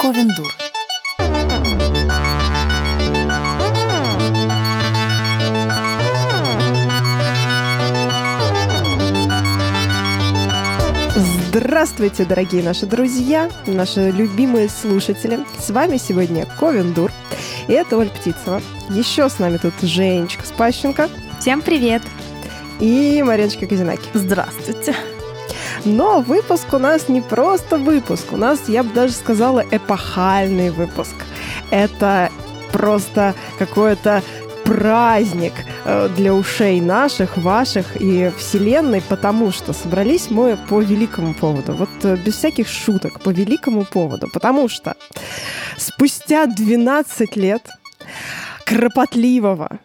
Ковендур. Здравствуйте, дорогие наши друзья, наши любимые слушатели. С вами сегодня Ковендур, и это Оль Птицева. Еще с нами тут Женечка Спащенко. Всем привет! И Мариночка Казинаки. Здравствуйте! Но выпуск у нас не просто выпуск, у нас, я бы даже сказала, эпохальный выпуск. Это просто какое-то праздник э, для ушей наших, ваших и Вселенной, потому что собрались мы по великому поводу. Вот э, без всяких шуток, по великому поводу. Потому что спустя 12 лет кропотливого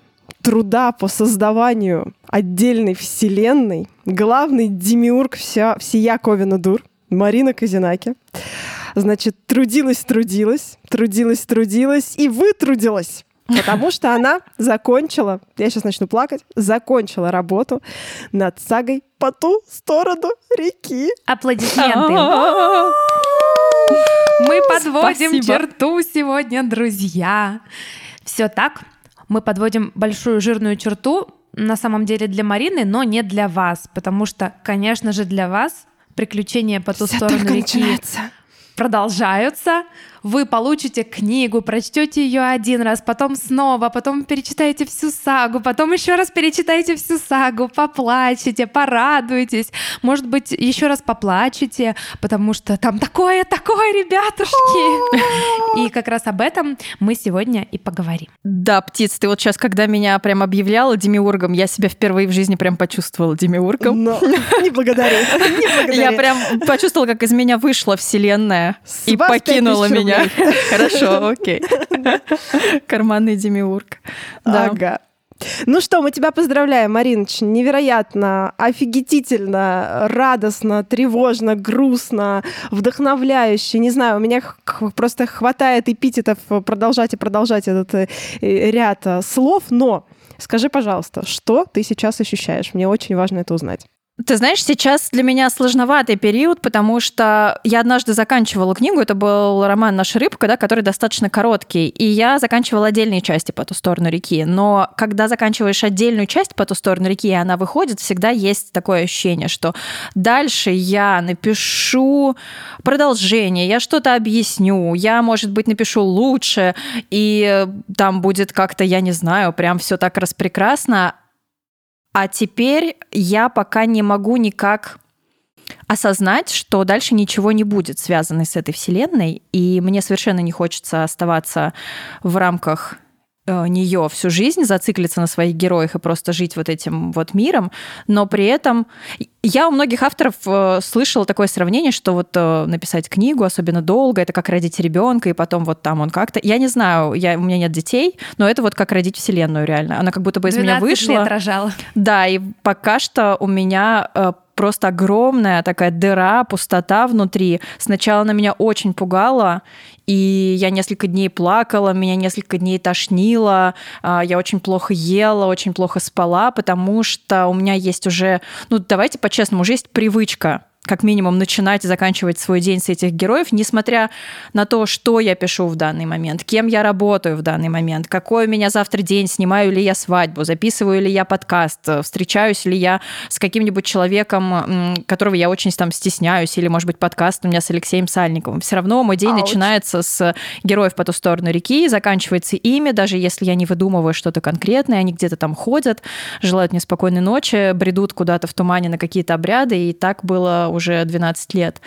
труда по создаванию отдельной вселенной главный демиург вся, всея Ковина Дур, Марина Казинаки, значит, трудилась, трудилась, трудилась, трудилась и вытрудилась. Потому что она закончила, я сейчас начну плакать, закончила работу над сагой по ту сторону реки. Аплодисменты. Мы подводим черту сегодня, друзья. Все так. Мы подводим большую жирную черту на самом деле для Марины, но не для вас, потому что, конечно же, для вас приключения по ту Всё сторону реки начинается. продолжаются. Вы получите книгу, прочтете ее один раз, потом снова, потом перечитаете всю сагу, потом еще раз перечитаете всю сагу, поплачете, порадуетесь, может быть, еще раз поплачете, потому что там такое, такое, ребятушки. И как раз об этом мы сегодня и поговорим. Да, птиц, ты вот сейчас, когда меня прям объявляла демиургом, я себя впервые в жизни прям почувствовала демиургом. Но не благодарю. Я прям почувствовала, как из меня вышла вселенная и покинула 5000 меня. Хорошо, окей. Карманный демиург. Ага. Ну что, мы тебя поздравляем, Мариныч. Невероятно, офигительно, радостно, тревожно, грустно, вдохновляюще. Не знаю, у меня просто хватает эпитетов продолжать и продолжать этот э, э, ряд э, слов, но скажи, пожалуйста, что ты сейчас ощущаешь? Мне очень важно это узнать. Ты знаешь, сейчас для меня сложноватый период, потому что я однажды заканчивала книгу, это был роман «Наша рыбка», да, который достаточно короткий, и я заканчивала отдельные части по ту сторону реки. Но когда заканчиваешь отдельную часть по ту сторону реки, и она выходит, всегда есть такое ощущение, что дальше я напишу продолжение, я что-то объясню, я, может быть, напишу лучше, и там будет как-то, я не знаю, прям все так распрекрасно, а теперь я пока не могу никак осознать, что дальше ничего не будет связано с этой вселенной, и мне совершенно не хочется оставаться в рамках нее всю жизнь, зациклиться на своих героях и просто жить вот этим вот миром, но при этом я у многих авторов э, слышала такое сравнение, что вот э, написать книгу, особенно долго, это как родить ребенка, и потом вот там он как-то... Я не знаю, я, у меня нет детей, но это вот как родить вселенную реально. Она как будто бы из меня 12 вышла. лет рожала. Да, и пока что у меня э, просто огромная такая дыра, пустота внутри. Сначала она меня очень пугала, и я несколько дней плакала, меня несколько дней тошнило, а, я очень плохо ела, очень плохо спала, потому что у меня есть уже, ну давайте по-честному, уже есть привычка как минимум начинать и заканчивать свой день с этих героев, несмотря на то, что я пишу в данный момент, кем я работаю в данный момент, какой у меня завтра день, снимаю ли я свадьбу, записываю ли я подкаст, встречаюсь ли я с каким-нибудь человеком, которого я очень там стесняюсь, или, может быть, подкаст у меня с Алексеем Сальниковым. Все равно мой день Ауч. начинается с героев по ту сторону реки, заканчивается ими, даже если я не выдумываю что-то конкретное, они где-то там ходят, желают мне спокойной ночи, бредут куда-то в тумане на какие-то обряды, и так было уже 12 лет.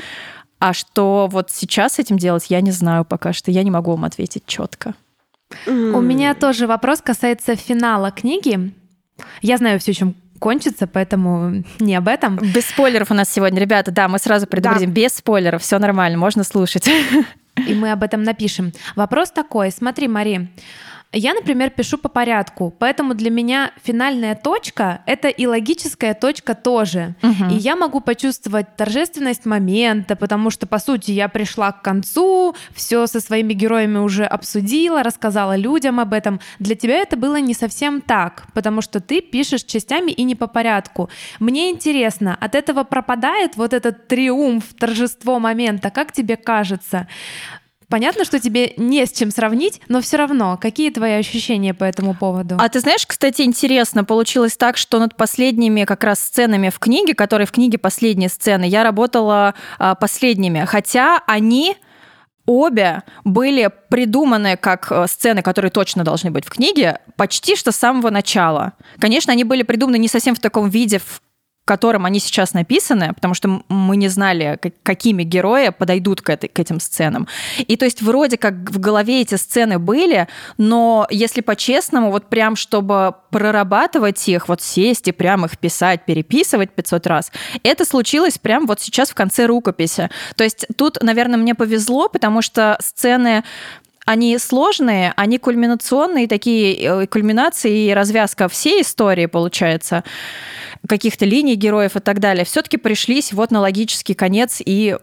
А что вот сейчас с этим делать, я не знаю пока что. Я не могу вам ответить четко. У меня тоже вопрос касается финала книги. Я знаю все, чем кончится, поэтому не об этом. Без спойлеров у нас сегодня, ребята. Да, мы сразу предупредим. Без спойлеров, все нормально, можно слушать. И мы об этом напишем. Вопрос такой. Смотри, Мари, Я, например, пишу по порядку, поэтому для меня финальная точка — это и логическая точка тоже. Мгм. И я могу почувствовать торжественность момента, потому что, по сути, я пришла к концу, все со своими героями уже обсудила, рассказала людям об этом. Для тебя это было не совсем так, потому что ты пишешь частями и не по порядку. Мне интересно, от этого пропадает вот этот триумф, торжество момента, как тебе кажется? Понятно, что тебе не с чем сравнить, но все равно, какие твои ощущения по этому поводу? А ты знаешь, кстати, интересно, получилось так, что над последними как раз сценами в книге, которые в книге последние сцены, я работала а, последними, хотя они обе были придуманы как э, сцены, которые точно должны быть в книге, почти что с самого начала. Конечно, они были придуманы не совсем в таком виде, в котором они сейчас написаны, потому что мы не знали, какими герои подойдут к, этой, к этим сценам. И то есть вроде как в голове эти сцены были, но если по-честному, вот прям чтобы прорабатывать их, вот сесть и прям их писать, переписывать 500 раз, это случилось прям вот сейчас в конце рукописи. То есть тут, наверное, мне повезло, потому что сцены они сложные, они кульминационные, такие э, кульминации и развязка всей истории, получается каких-то линий героев и так далее, все-таки пришлись вот на логический конец и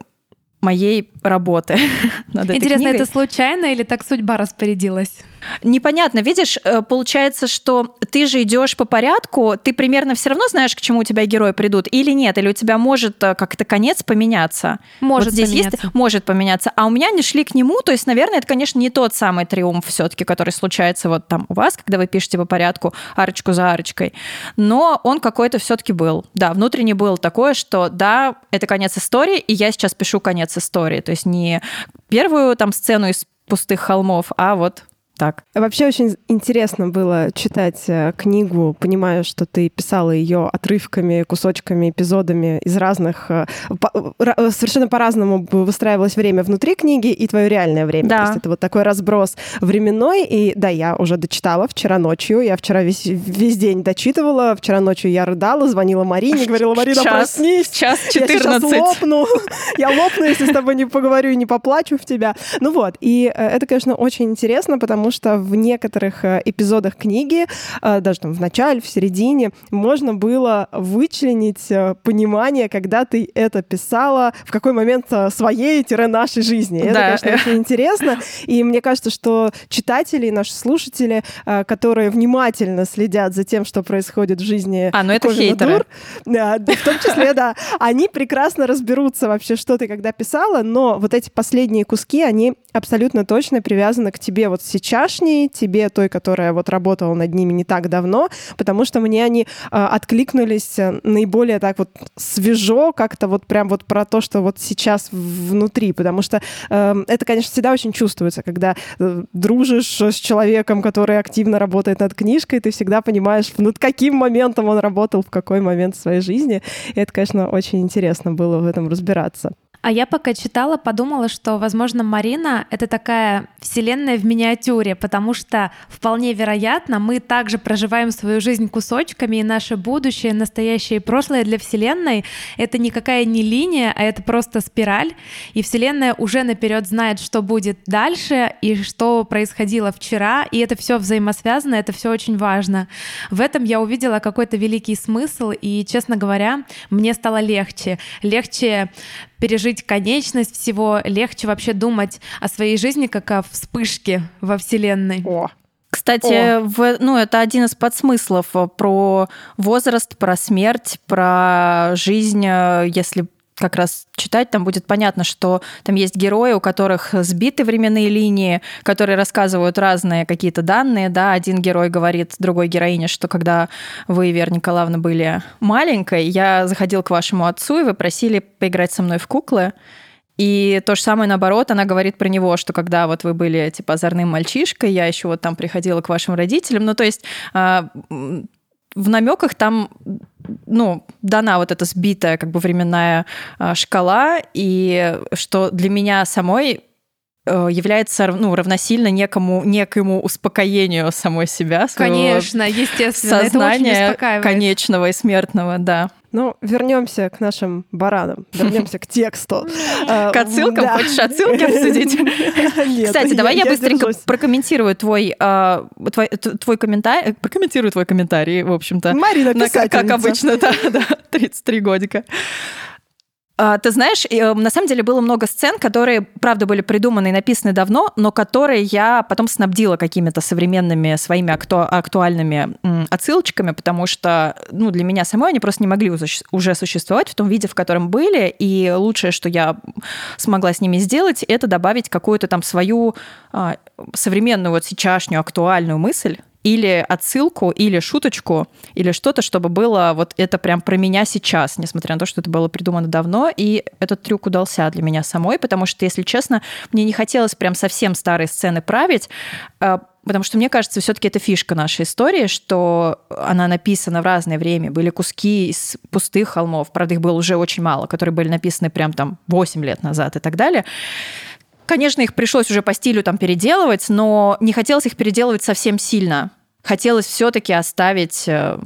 моей работы Интересно, это случайно или так судьба распорядилась? Непонятно, видишь, э, получается, что ты же идешь по порядку, ты примерно все равно знаешь, к чему у тебя герои придут, или нет, или у тебя может э, как-то конец поменяться. Может вот здесь поменяться. есть, может поменяться. А у меня не шли к нему, то есть, наверное, это, конечно, не тот самый триумф все-таки, который случается вот там у вас, когда вы пишете по порядку арочку за арочкой. Но он какой-то все-таки был. Да, внутренне был такое, что да, это конец истории, и я сейчас пишу конец истории. То есть не первую там сцену из пустых холмов, а вот так. Вообще очень интересно было читать э, книгу, понимая, что ты писала ее отрывками, кусочками, эпизодами из разных... Э, э, совершенно по-разному выстраивалось время внутри книги и твое реальное время. Да. То есть это вот такой разброс временной. И да, я уже дочитала вчера ночью. Я вчера весь, весь день дочитывала. Вчера ночью я рыдала, звонила Марине, говорила, Марина, час, проснись. Час 14. Я сейчас лопну. Я лопну, если с тобой не поговорю и не поплачу в тебя. Ну вот. И это, конечно, очень интересно, потому потому что в некоторых э, эпизодах книги, э, даже там в начале, в середине, можно было вычленить э, понимание, когда ты это писала, в какой момент своей-нашей жизни. Это, да. конечно, очень интересно. И мне кажется, что читатели, наши слушатели, которые внимательно следят за тем, что происходит в жизни А, ну это хейтеры. Дур, да, в том числе, да, они прекрасно разберутся вообще, что ты когда писала, но вот эти последние куски, они абсолютно точно привязаны к тебе вот сейчас сейчасшней, тебе той, которая вот работала над ними не так давно, потому что мне они э, откликнулись наиболее так вот свежо, как-то вот прям вот про то, что вот сейчас внутри, потому что э, это, конечно, всегда очень чувствуется, когда э, дружишь с человеком, который активно работает над книжкой, ты всегда понимаешь, над каким моментом он работал, в какой момент в своей жизни. И это, конечно, очень интересно было в этом разбираться. А я пока читала, подумала, что, возможно, Марина — это такая вселенная в миниатюре, потому что вполне вероятно, мы также проживаем свою жизнь кусочками, и наше будущее, настоящее и прошлое для вселенной — это никакая не линия, а это просто спираль, и вселенная уже наперед знает, что будет дальше и что происходило вчера, и это все взаимосвязано, это все очень важно. В этом я увидела какой-то великий смысл, и, честно говоря, мне стало легче. Легче пережить конечность всего, легче вообще думать о своей жизни как о вспышке во Вселенной. О, кстати, в, ну, это один из подсмыслов про возраст, про смерть, про жизнь, э, если как раз читать, там будет понятно, что там есть герои, у которых сбиты временные линии, которые рассказывают разные какие-то данные, да, один герой говорит другой героине, что когда вы, Вера Николаевна, были маленькой, я заходил к вашему отцу, и вы просили поиграть со мной в куклы, и то же самое наоборот, она говорит про него, что когда вот вы были типа озорным мальчишкой, я еще вот там приходила к вашим родителям. Ну, то есть а, в намеках там ну, дана вот эта сбитая как бы временная а, шкала, и что для меня самой э, является ну, равносильно некому, некому успокоению самой себя, Конечно, естественно, сознания конечного и смертного, да. Ну, вернемся к нашим баранам, вернемся к тексту. К отсылкам? Хочешь отсылки обсудить? Кстати, давай я быстренько прокомментирую твой твой комментарий. Прокомментирую твой комментарий, в общем-то. Марина Как обычно, да, да, 33 годика. А, ты знаешь, э, на самом деле было много сцен, которые, правда, были придуманы и написаны давно, но которые я потом снабдила какими-то современными своими акту актуальными отсылочками, потому что ну, для меня самой они просто не могли уже существовать в том виде, в котором были, и лучшее, что я смогла с ними сделать, это добавить какую-то там свою а, современную вот сейчасшнюю актуальную мысль или отсылку, или шуточку, или что-то, чтобы было вот это прям про меня сейчас, несмотря на то, что это было придумано давно. И этот трюк удался для меня самой, потому что, если честно, мне не хотелось прям совсем старые сцены править, а, Потому что мне кажется, все-таки это фишка нашей истории, что она написана в разное время. Были куски из пустых холмов, правда, их было уже очень мало, которые были написаны прям там 8 лет назад и так далее. Конечно, их пришлось уже по стилю там переделывать, но не хотелось их переделывать совсем сильно. Хотелось все-таки оставить э,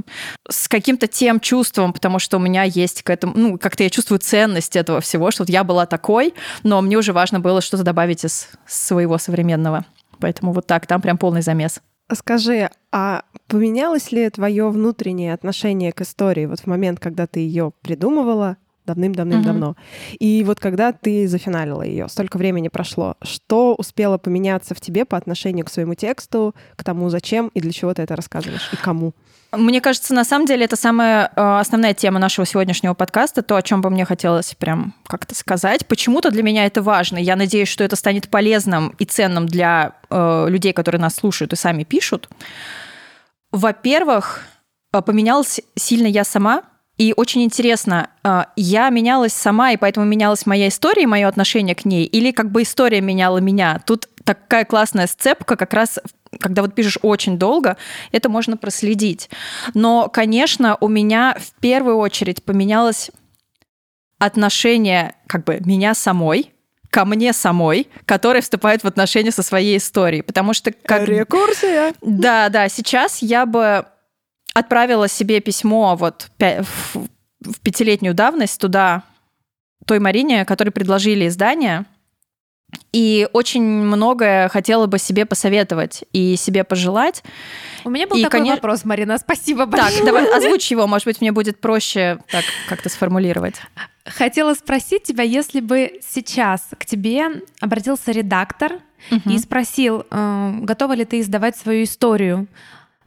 с каким-то тем чувством, потому что у меня есть к этому, ну, как-то я чувствую ценность этого всего, что вот я была такой, но мне уже важно было что-то добавить из своего современного. Поэтому вот так, там прям полный замес. Скажи, а поменялось ли твое внутреннее отношение к истории вот в момент, когда ты ее придумывала, давным-давным-давно. Uh-huh. И вот когда ты зафиналила ее, столько времени прошло, что успело поменяться в тебе по отношению к своему тексту, к тому, зачем и для чего ты это рассказываешь, и кому? Мне кажется, на самом деле это самая э, основная тема нашего сегодняшнего подкаста, то, о чем бы мне хотелось прям как-то сказать. Почему-то для меня это важно. Я надеюсь, что это станет полезным и ценным для э, людей, которые нас слушают и сами пишут. Во-первых, э, поменялась сильно я сама, и очень интересно, а, я менялась сама, и поэтому менялась моя история и мое отношение к ней, или как бы история меняла меня. Тут такая классная сцепка, как раз когда вот пишешь очень долго, это можно проследить. Но, конечно, у меня в первую очередь поменялось отношение как бы меня самой, ко мне самой, которая вступает в отношения со своей историей. Потому что... Как... Рекурсия. Да, да, сейчас я бы отправила себе письмо вот в пятилетнюю давность туда, той Марине, которой предложили издание, и очень многое хотела бы себе посоветовать и себе пожелать. У меня был и, такой конечно... вопрос, Марина, спасибо большое. Так, давай озвучь его, может быть, мне будет проще так как-то сформулировать. Хотела спросить тебя, если бы сейчас к тебе обратился редактор угу. и спросил, э, готова ли ты издавать свою историю,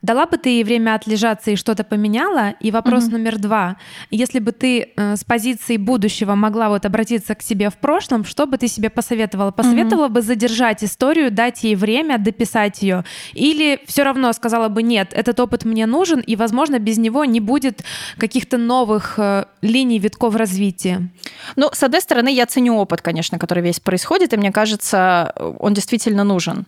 Дала бы ты ей время отлежаться и что-то поменяла? И вопрос угу. номер два. Если бы ты э, с позиции будущего могла вот обратиться к себе в прошлом, что бы ты себе посоветовала? Посоветовала угу. бы задержать историю, дать ей время, дописать ее? Или все равно сказала бы, нет, этот опыт мне нужен, и, возможно, без него не будет каких-то новых э, линий, витков развития? Ну, с одной стороны, я ценю опыт, конечно, который весь происходит, и мне кажется, он действительно нужен.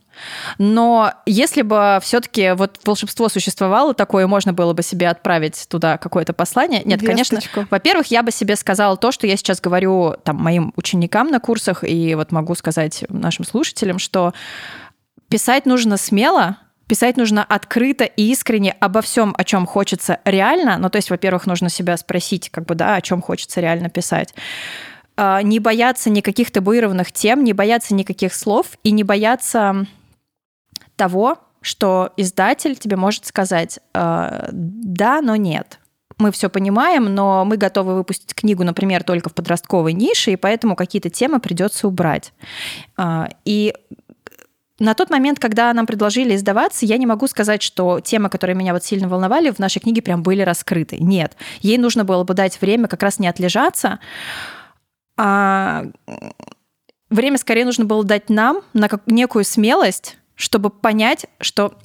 Но если бы все-таки вот волшебство существовало такое, можно было бы себе отправить туда какое-то послание. Нет, Весточку. конечно. Во-первых, я бы себе сказала то, что я сейчас говорю там моим ученикам на курсах, и вот могу сказать нашим слушателям, что писать нужно смело, Писать нужно открыто и искренне обо всем, о чем хочется реально. Ну, то есть, во-первых, нужно себя спросить, как бы, да, о чем хочется реально писать. А, не бояться никаких табуированных тем, не бояться никаких слов и не бояться того, что издатель тебе может сказать э, да, но нет. Мы все понимаем, но мы готовы выпустить книгу, например, только в подростковой нише, и поэтому какие-то темы придется убрать. Э, и на тот момент, когда нам предложили издаваться, я не могу сказать, что темы, которые меня вот сильно волновали, в нашей книге прям были раскрыты. Нет. Ей нужно было бы дать время как раз не отлежаться, а время скорее нужно было дать нам на некую смелость, чтобы понять, что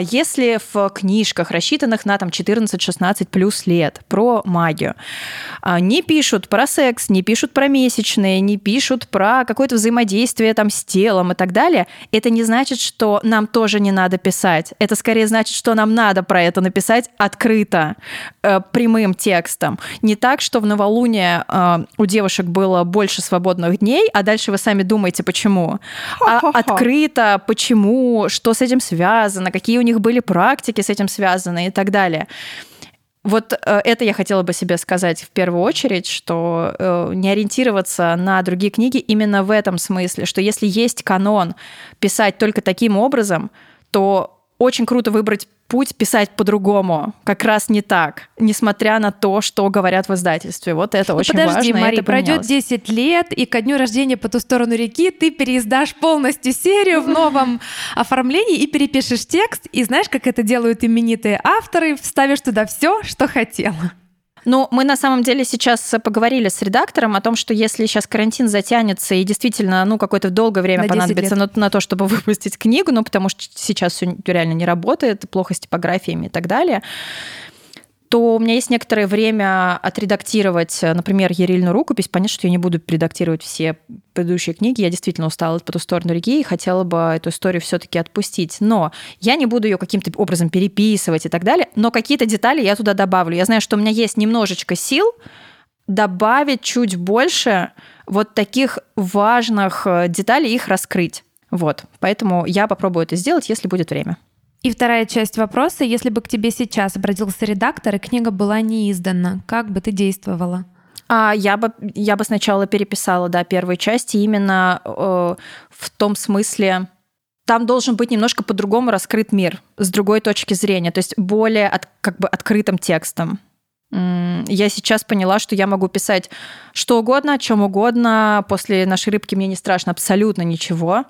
если в книжках, рассчитанных на там 14-16 плюс лет, про магию, а, не пишут про секс, не пишут про месячные, не пишут про какое-то взаимодействие там с телом и так далее, это не значит, что нам тоже не надо писать. Это скорее значит, что нам надо про это написать открыто, э, прямым текстом. Не так, что в новолуние э, у девушек было больше свободных дней, а дальше вы сами думаете, почему. А открыто, почему, что с этим связано, какие какие у них были практики с этим связаны и так далее. Вот э, это я хотела бы себе сказать в первую очередь, что э, не ориентироваться на другие книги именно в этом смысле, что если есть канон писать только таким образом, то очень круто выбрать путь писать по-другому, как раз не так, несмотря на то, что говорят в издательстве. Вот это ну, очень подожди, важно. Мари, пройдет 10 лет, и ко дню рождения по ту сторону реки ты переиздашь полностью серию в новом оформлении и перепишешь текст, и знаешь, как это делают именитые авторы, вставишь туда все, что хотела. Ну, мы на самом деле сейчас поговорили с редактором о том, что если сейчас карантин затянется и действительно, ну, какое-то долгое время на понадобится на, на то, чтобы выпустить книгу, ну, потому что сейчас все реально не работает, плохо с типографиями и так далее, то у меня есть некоторое время отредактировать, например, Ерильную рукопись. Понятно, что я не буду редактировать все предыдущие книги. Я действительно устала по ту сторону реки и хотела бы эту историю все-таки отпустить. Но я не буду ее каким-то образом переписывать и так далее. Но какие-то детали я туда добавлю. Я знаю, что у меня есть немножечко сил добавить чуть больше вот таких важных э, деталей, их раскрыть. Вот. Поэтому я попробую это сделать, если будет время. И вторая часть вопроса. Если бы к тебе сейчас обратился редактор, и книга была не издана, как бы ты действовала? А я бы, я бы сначала переписала, да, первые части именно э, в том смысле, там должен быть немножко по-другому раскрыт мир, с другой точки зрения, то есть более от, как бы открытым текстом. Я сейчас поняла, что я могу писать что угодно, о чем угодно. После нашей рыбки мне не страшно абсолютно ничего.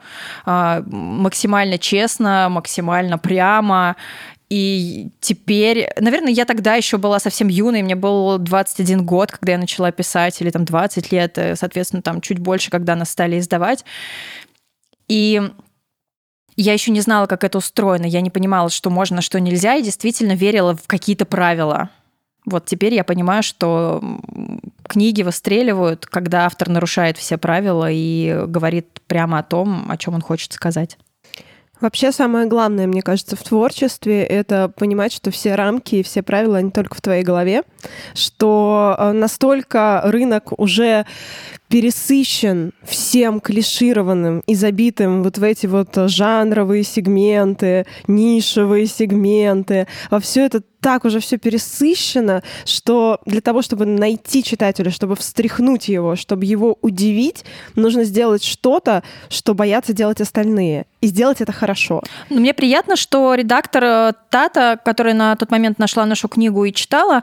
А, максимально честно, максимально прямо. И теперь, наверное, я тогда еще была совсем юной, мне был 21 год, когда я начала писать, или там 20 лет, э, соответственно, там чуть больше, когда нас стали издавать. И я еще не знала, как это устроено, я не понимала, что можно, что нельзя, и действительно верила в какие-то правила. Вот теперь я понимаю, что книги выстреливают, когда автор нарушает все правила и говорит прямо о том, о чем он хочет сказать. Вообще самое главное, мне кажется, в творчестве — это понимать, что все рамки и все правила, они только в твоей голове, что э, настолько рынок уже пересыщен всем клишированным и забитым вот в эти вот жанровые сегменты, нишевые сегменты. Во все это так уже все пересыщено, что для того, чтобы найти читателя, чтобы встряхнуть его, чтобы его удивить, нужно сделать что-то, что боятся делать остальные. И сделать это хорошо. Но мне приятно, что редактор э, Тата, которая на тот момент нашла нашу книгу и читала,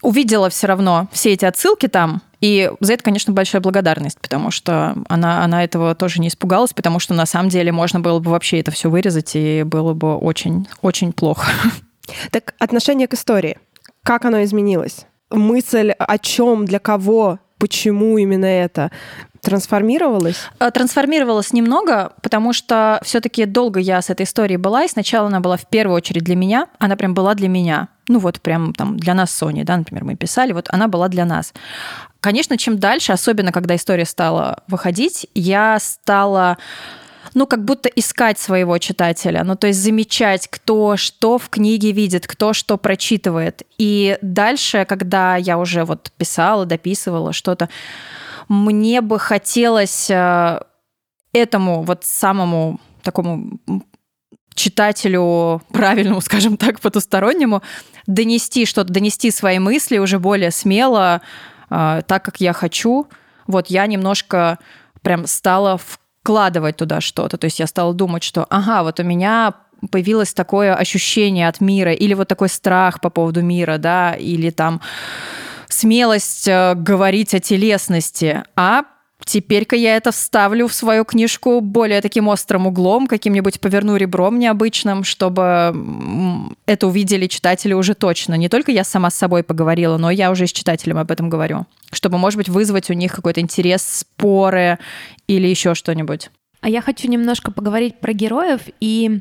увидела все равно все эти отсылки там, и за это, конечно, большая благодарность, потому что она, она этого тоже не испугалась, потому что на самом деле можно было бы вообще это все вырезать, и было бы очень, очень плохо. Так отношение к истории. Как оно изменилось? Мысль о чем, для кого, почему именно это? трансформировалась? Э, трансформировалась немного, потому что все-таки долго я с этой историей была, и сначала она была в первую очередь для меня, она прям была для меня. Ну вот прям там для нас с Соней, да, например, мы писали, вот она была для нас. Конечно, чем дальше, особенно когда история стала выходить, я стала ну, как будто искать своего читателя, ну, то есть замечать, кто что в книге видит, кто что прочитывает. И дальше, когда я уже вот писала, дописывала что-то, мне бы хотелось э, этому вот самому такому читателю правильному, скажем так, потустороннему, донести что-то, донести свои мысли уже более смело, э, так, как я хочу. Вот я немножко прям стала вкладывать туда что-то. То есть я стала думать, что, ага, вот у меня появилось такое ощущение от мира, или вот такой страх по поводу мира, да, или там смелость э, говорить о телесности, а Теперь-ка я это вставлю в свою книжку более таким острым углом, каким-нибудь поверну ребром необычным, чтобы это увидели читатели уже точно. Не только я сама с собой поговорила, но я уже и с читателем об этом говорю. Чтобы, может быть, вызвать у них какой-то интерес, споры или еще что-нибудь. А я хочу немножко поговорить про героев и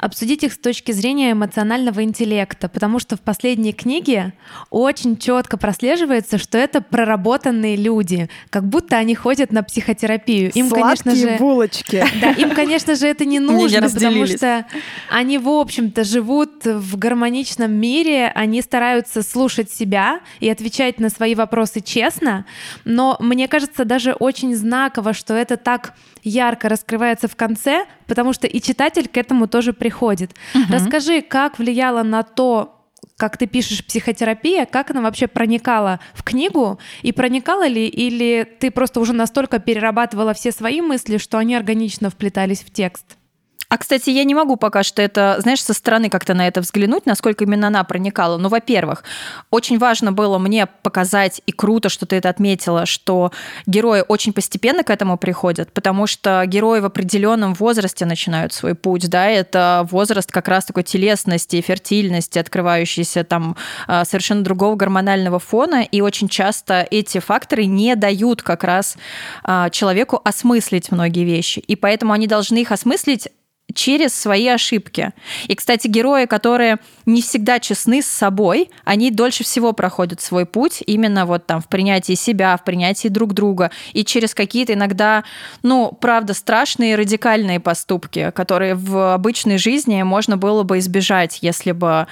обсудить их с точки зрения эмоционального интеллекта, потому что в последней книге очень четко прослеживается, что это проработанные люди, как будто они ходят на психотерапию. Им, Сладкие конечно же, булочки. Да, им, конечно же, это не нужно, потому что они, в общем-то, живут в гармоничном мире, они стараются слушать себя и отвечать на свои вопросы честно, но мне кажется даже очень знаково, что это так ярко раскрывается в конце, потому что и читатель к этому тоже приходит. Угу. Расскажи, как влияло на то, как ты пишешь психотерапия, как она вообще проникала в книгу, и проникала ли, или ты просто уже настолько перерабатывала все свои мысли, что они органично вплетались в текст? А, кстати, я не могу пока что это, знаешь, со стороны как-то на это взглянуть, насколько именно она проникала. Ну, во-первых, очень важно было мне показать, и круто, что ты это отметила, что герои очень постепенно к этому приходят, потому что герои в определенном возрасте начинают свой путь, да, это возраст как раз такой телесности, фертильности, открывающийся там а, совершенно другого гормонального фона, и очень часто эти факторы не дают как раз а, человеку осмыслить многие вещи, и поэтому они должны их осмыслить через свои ошибки. И, кстати, герои, которые не всегда честны с собой, они дольше всего проходят свой путь именно вот там в принятии себя, в принятии друг друга и через какие-то иногда, ну, правда, страшные радикальные поступки, которые в обычной жизни можно было бы избежать, если бы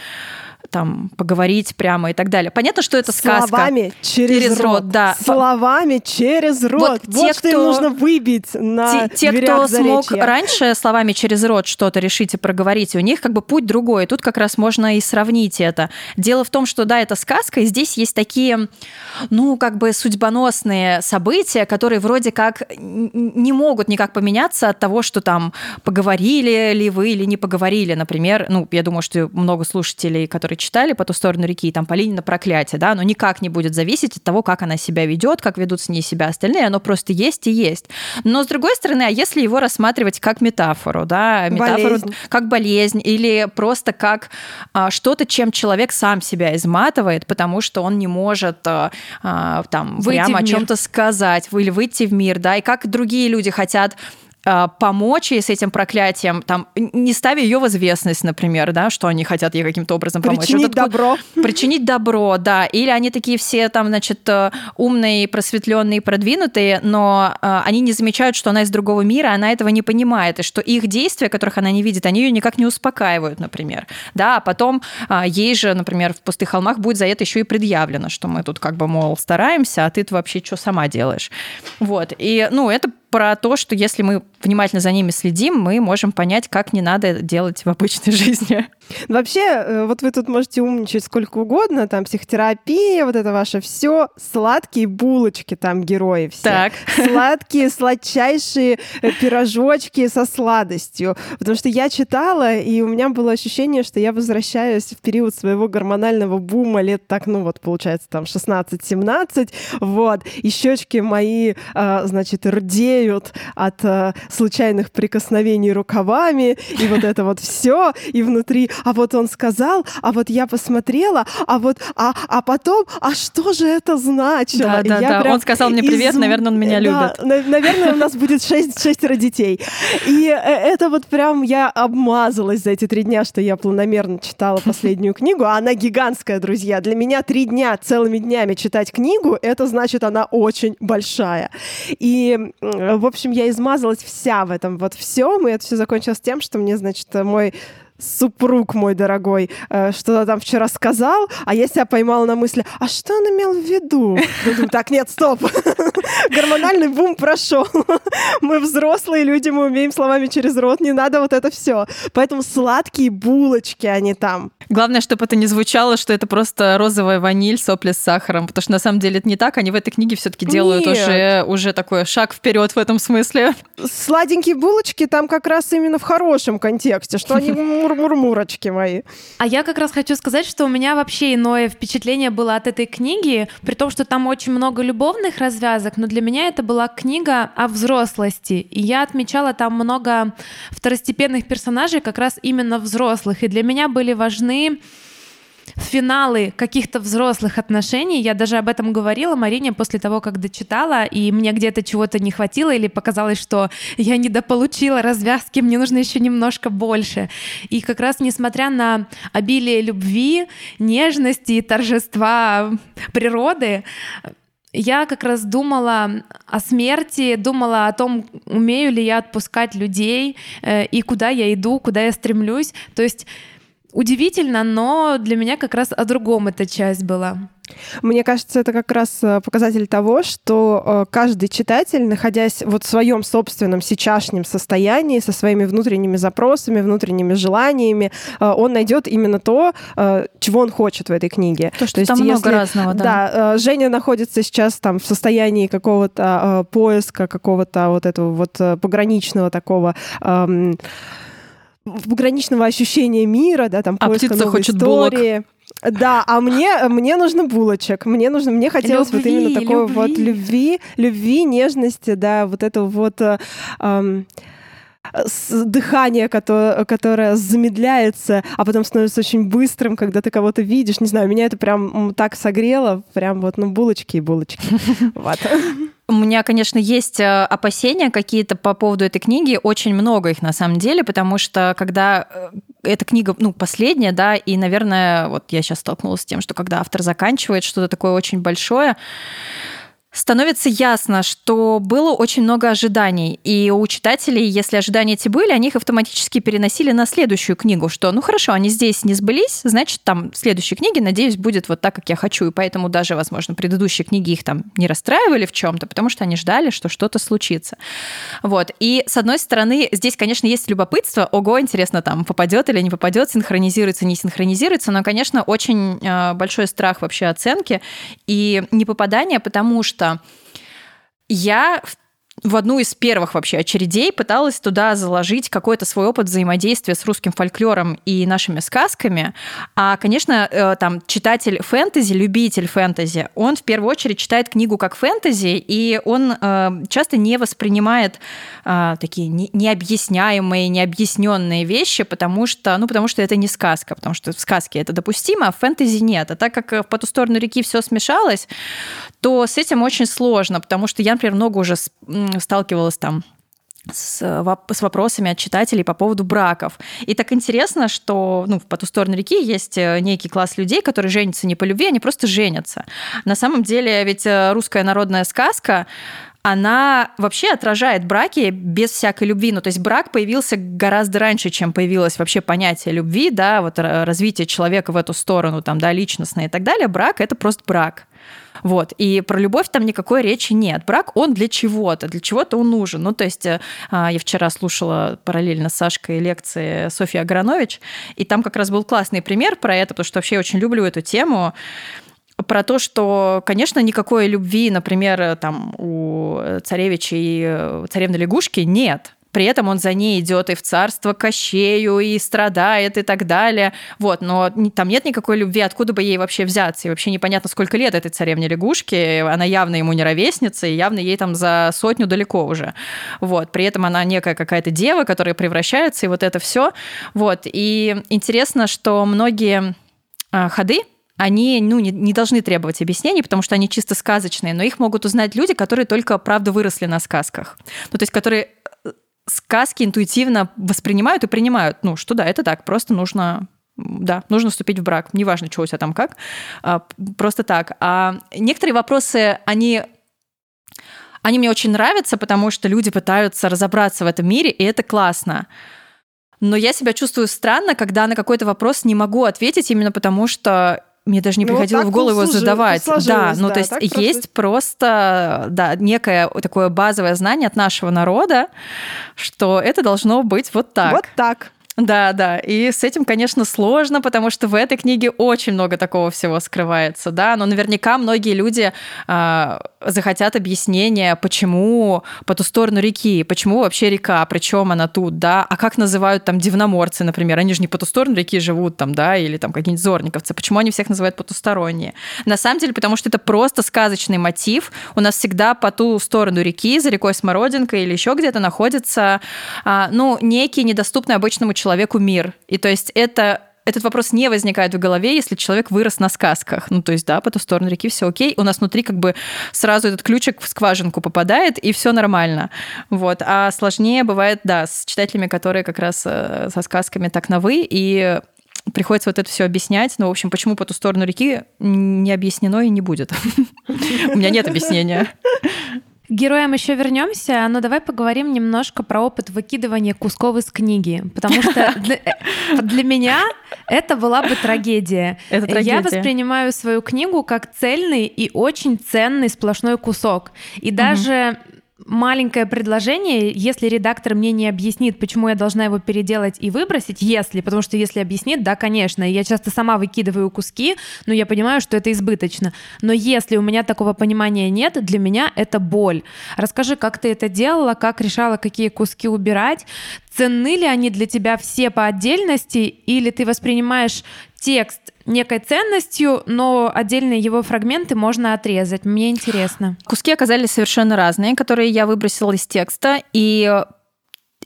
там поговорить прямо и так далее. Понятно, что это сказка. Словами через, через рот. рот. Да. Словами через рот. Вот, вот те, что кто... им нужно выбить на Те, те кто смог раньше словами через рот что-то решить и проговорить, у них как бы путь другой. Тут как раз можно и сравнить это. Дело в том, что да, это сказка, и здесь есть такие, ну, как бы судьбоносные события, которые вроде как не могут никак поменяться от того, что там поговорили ли вы или не поговорили. Например, ну, я думаю, что много слушателей, которые читали «По ту сторону реки», там Полинина проклятие, да, оно никак не будет зависеть от того, как она себя ведет, как ведут с ней себя остальные, оно просто есть и есть. Но, с другой стороны, а если его рассматривать как метафору, да, метафору болезнь. как болезнь или просто как а, что-то, чем человек сам себя изматывает, потому что он не может а, а там выйти прямо о чем-то сказать или выйти в мир, да, и как другие люди хотят помочь ей с этим проклятием, там, не ставя ее в известность, например, да, что они хотят ей каким-то образом помочь. Причинить добро. Причинить добро, да. Или они такие все там, значит, э, умные, просветленные, продвинутые, но э, они не замечают, что она из другого мира, она этого не понимает, и что их действия, которых она не видит, они ее никак не успокаивают, например. Да, а потом э, ей же, например, в «Пустых холмах» будет за это еще и предъявлено, что мы тут как бы, мол, стараемся, а ты вообще что сама делаешь. Вот. И, ну, это про то, что если мы внимательно за ними следим, мы можем понять, как не надо делать в обычной жизни. Вообще, э, вот вы тут можете умничать сколько угодно, там психотерапия, вот это ваше все, сладкие булочки там герои все. Так. Сладкие, сладчайшие э, пирожочки со сладостью. Потому что я читала, и у меня было ощущение, что я возвращаюсь в период своего гормонального бума лет так, ну вот, получается, там 16-17, вот, и щечки мои, а, значит, рдеют от а, случайных прикосновений рукавами, и вот это вот все, и внутри а вот он сказал, а вот я посмотрела, а вот, а, а потом, а что же это значило? Да, да, я да. Он сказал мне привет, изум... наверное, он меня да, любит. Наверное, у нас будет шесть, шестеро детей. И э, это вот прям я обмазалась за эти три дня, что я планомерно читала последнюю книгу, а она гигантская, друзья. Для меня три дня целыми днями читать книгу, это значит, она очень большая. И, в общем, я измазалась вся в этом вот всем, и это все закончилось тем, что мне, значит, мой супруг мой дорогой э, что-то там вчера сказал, а я себя поймала на мысли, а что он имел в виду? думаю, так, нет, стоп. Гормональный бум прошел. мы взрослые люди, мы умеем словами через рот, не надо вот это все. Поэтому сладкие булочки они там. Главное, чтобы это не звучало, что это просто розовая ваниль, сопли с сахаром, потому что на самом деле это не так. Они в этой книге все-таки делают уже, уже такой шаг вперед в этом смысле. Сладенькие булочки там как раз именно в хорошем контексте, что они мур-мур-мурочки мои. А я как раз хочу сказать, что у меня вообще иное впечатление было от этой книги, при том, что там очень много любовных развязок, но для меня это была книга о взрослости. И я отмечала там много второстепенных персонажей, как раз именно взрослых. И для меня были важны финалы каких-то взрослых отношений. Я даже об этом говорила Марине после того, как дочитала, и мне где-то чего-то не хватило, или показалось, что я недополучила развязки, мне нужно еще немножко больше. И как раз несмотря на обилие любви, нежности и торжества природы, я как раз думала о смерти, думала о том, умею ли я отпускать людей э, и куда я иду, куда я стремлюсь. То есть удивительно, но для меня как раз о другом эта часть была. Мне кажется, это как раз э, показатель того, что э, каждый читатель, находясь вот в своем собственном сейчасшнем состоянии, со своими внутренними запросами, внутренними желаниями, э, он найдет именно то, чего он хочет в этой книге. То, что то есть, там много разного, да. Да, Женя находится сейчас там в состоянии какого-то поиска, какого-то вот этого вот пограничного такого пограничного ощущения мира, да, там а поиска птица новой хочет истории. Булок. Да, а мне, мне нужно булочек. Мне нужно, мне хотелось любви, вот именно такой любви. вот любви, любви, нежности, да, вот этого вот эм, дыхание, которое, которое замедляется, а потом становится очень быстрым, когда ты кого-то видишь. Не знаю, меня это прям так согрело, прям вот, ну, булочки и булочки. Вот. У меня, конечно, есть э, опасения какие-то по поводу этой книги, очень много их на самом деле, потому что когда э, эта книга, ну, последняя, да, и, наверное, вот я сейчас столкнулась с тем, что когда автор заканчивает что-то такое очень большое, становится ясно, что было очень много ожиданий. И у читателей, если ожидания эти были, они их автоматически переносили на следующую книгу, что, ну хорошо, они здесь не сбылись, значит, там в следующей книге, надеюсь, будет вот так, как я хочу. И поэтому даже, возможно, предыдущие книги их там не расстраивали в чем-то, потому что они ждали, что что-то случится. Вот. И, с одной стороны, здесь, конечно, есть любопытство. Ого, интересно, там попадет или не попадет, синхронизируется, не синхронизируется. Но, конечно, очень э, большой страх вообще оценки и непопадания, потому что я в одну из первых вообще очередей пыталась туда заложить какой-то свой опыт взаимодействия с русским фольклором и нашими сказками. А, конечно, э, там читатель фэнтези, любитель фэнтези, он в первую очередь читает книгу как фэнтези, и он э, часто не воспринимает э, такие необъясняемые, необъясненные вещи, потому что, ну, потому что это не сказка, потому что в сказке это допустимо, а в фэнтези нет. А так как по ту сторону реки все смешалось, то с этим очень сложно, потому что я, например, много уже сталкивалась там с, с вопросами от читателей по поводу браков. И так интересно, что ну, по ту сторону реки есть э, некий класс людей, которые женятся не по любви, они просто женятся. На самом деле ведь э, русская народная сказка она вообще отражает браки без всякой любви. Ну, то есть брак появился гораздо раньше, чем появилось вообще понятие любви, да, вот развитие человека в эту сторону, там, да, личностное и так далее. Брак — это просто брак. Вот. И про любовь там никакой речи нет. Брак, он для чего-то, для чего-то он нужен. Ну, то есть э, а, я вчера слушала параллельно с Сашкой лекции Софьи Агранович, и там как раз был классный пример про это, потому что вообще очень люблю эту тему про то, что, конечно, никакой любви, например, там у царевича и э, царевны лягушки нет. При этом он за ней идет и в царство Кощею, и страдает, и так далее. Вот, но там нет никакой любви, откуда бы ей вообще взяться. И вообще непонятно, сколько лет этой царевне лягушки. Она явно ему не ровесница, и явно ей там за сотню далеко уже. Вот, при этом она некая какая-то дева, которая превращается, и вот это все. Вот, и интересно, что многие а, ходы, они ну, не, не должны требовать объяснений, потому что они чисто сказочные, но их могут узнать люди, которые только, правда, выросли на сказках. Ну, то есть, которые сказки интуитивно воспринимают и принимают. Ну, что да, это так, просто нужно да, нужно вступить в брак. Неважно, что у тебя там как, а, просто так. А некоторые вопросы, они они мне очень нравятся, потому что люди пытаются разобраться в этом мире, и это классно. Но я себя чувствую странно, когда на какой-то вопрос не могу ответить, именно потому что мне даже не ну, приходило в голову его задавать. Да, ну да, то есть есть просто, да, некое такое базовое знание от нашего народа, что это должно быть вот так. Вот так. Да, да. И с этим, конечно, сложно, потому что в этой книге очень много такого всего скрывается, да. Но наверняка многие люди э, захотят объяснения, почему по ту сторону реки, почему вообще река, причем она тут, да. А как называют там дивноморцы, например, они же не по ту сторону реки живут там, да, или там какие-нибудь зорниковцы. Почему они всех называют потусторонние? На самом деле, потому что это просто сказочный мотив. У нас всегда по ту сторону реки, за рекой Смородинка или еще где-то находится, э, ну, некий недоступный обычному человеку мир. И то есть это этот вопрос не возникает в голове, если человек вырос на сказках. Ну, то есть, да, по ту сторону реки все окей. У нас внутри как бы сразу этот ключик в скважинку попадает, и все нормально. Вот. А сложнее бывает, да, с читателями, которые как раз э, со сказками так на «вы», и приходится вот это все объяснять. Ну, в общем, почему по ту сторону реки не объяснено и не будет. У меня нет объяснения. К героям еще вернемся, но давай поговорим немножко про опыт выкидывания кусков из книги, потому что для, э, для меня это была бы трагедия. Это трагедия. Я воспринимаю свою книгу как цельный и очень ценный сплошной кусок. И даже угу маленькое предложение, если редактор мне не объяснит, почему я должна его переделать и выбросить, если, потому что если объяснит, да, конечно, я часто сама выкидываю куски, но я понимаю, что это избыточно. Но если у меня такого понимания нет, для меня это боль. Расскажи, как ты это делала, как решала, какие куски убирать, ценны ли они для тебя все по отдельности, или ты воспринимаешь текст некой ценностью, но отдельные его фрагменты можно отрезать. Мне интересно. Куски оказались совершенно разные, которые я выбросила из текста, и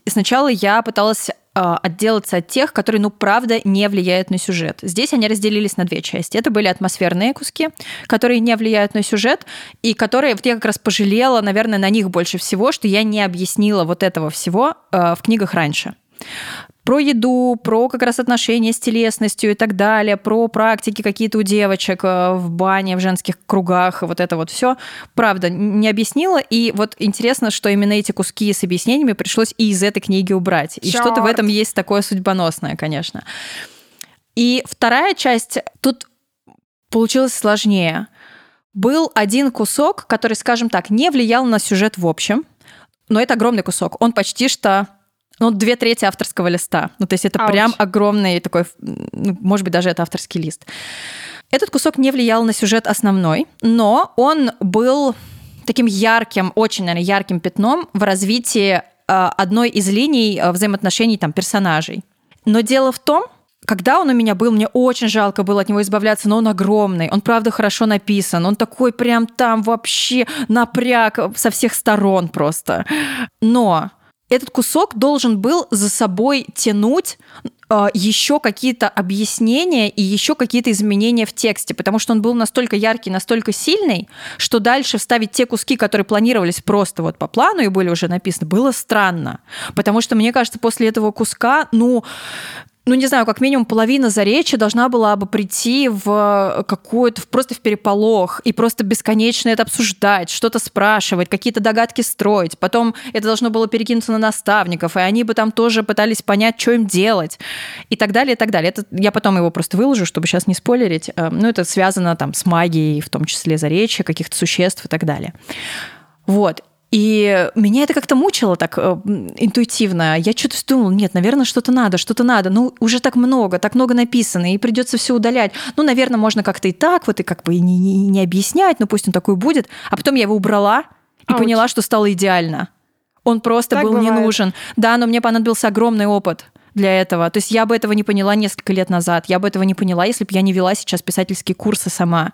сначала я пыталась отделаться от тех, которые, ну, правда, не влияют на сюжет. Здесь они разделились на две части. Это были атмосферные куски, которые не влияют на сюжет, и которые, вот я как раз пожалела, наверное, на них больше всего, что я не объяснила вот этого всего э, в книгах раньше про еду, про как раз отношения с телесностью и так далее, про практики какие-то у девочек э, в бане, в женских кругах, вот это вот все, правда, не объяснила. И вот интересно, что именно эти куски с объяснениями пришлось и из этой книги убрать. И что-то в этом есть такое судьбоносное, конечно. И вторая часть, тут получилось сложнее. Был один кусок, который, скажем так, не влиял на сюжет в общем, но это огромный кусок. Он почти что ну, две трети авторского листа. Ну, то есть это Ауч. прям огромный такой, ну, может быть, даже это авторский лист. Этот кусок не влиял на сюжет основной, но он был таким ярким, очень, наверное, ярким пятном в развитии э, одной из линий э, взаимоотношений там персонажей. Но дело в том, когда он у меня был, мне очень жалко было от него избавляться, но он огромный, он правда хорошо написан, он такой прям там вообще напряг со всех сторон просто. Но этот кусок должен был за собой тянуть э, еще какие-то объяснения и еще какие-то изменения в тексте, потому что он был настолько яркий, настолько сильный, что дальше вставить те куски, которые планировались просто вот по плану и были уже написаны, было странно. Потому что, мне кажется, после этого куска, ну, ну, не знаю, как минимум половина заречья должна была бы прийти в какую-то, просто в переполох и просто бесконечно это обсуждать, что-то спрашивать, какие-то догадки строить. Потом это должно было перекинуться на наставников, и они бы там тоже пытались понять, что им делать, и так далее, и так далее. Это я потом его просто выложу, чтобы сейчас не спойлерить. Э, ну, это связано там с магией, в том числе заречья, каких-то существ и так далее. Вот. И меня это как-то мучило так э, интуитивно. Я что-то думала, нет, наверное, что-то надо, что-то надо. Ну, уже так много, так много написано, и придется все удалять. Ну, наверное, можно как-то и так, вот и как бы и не, не, не объяснять, ну пусть он такой будет. А потом я его убрала и Ауч. поняла, что стало идеально. Он просто так был бывает. не нужен. Да, но мне понадобился огромный опыт для этого. То есть я бы этого не поняла несколько лет назад. Я бы этого не поняла, если бы я не вела сейчас писательские курсы сама.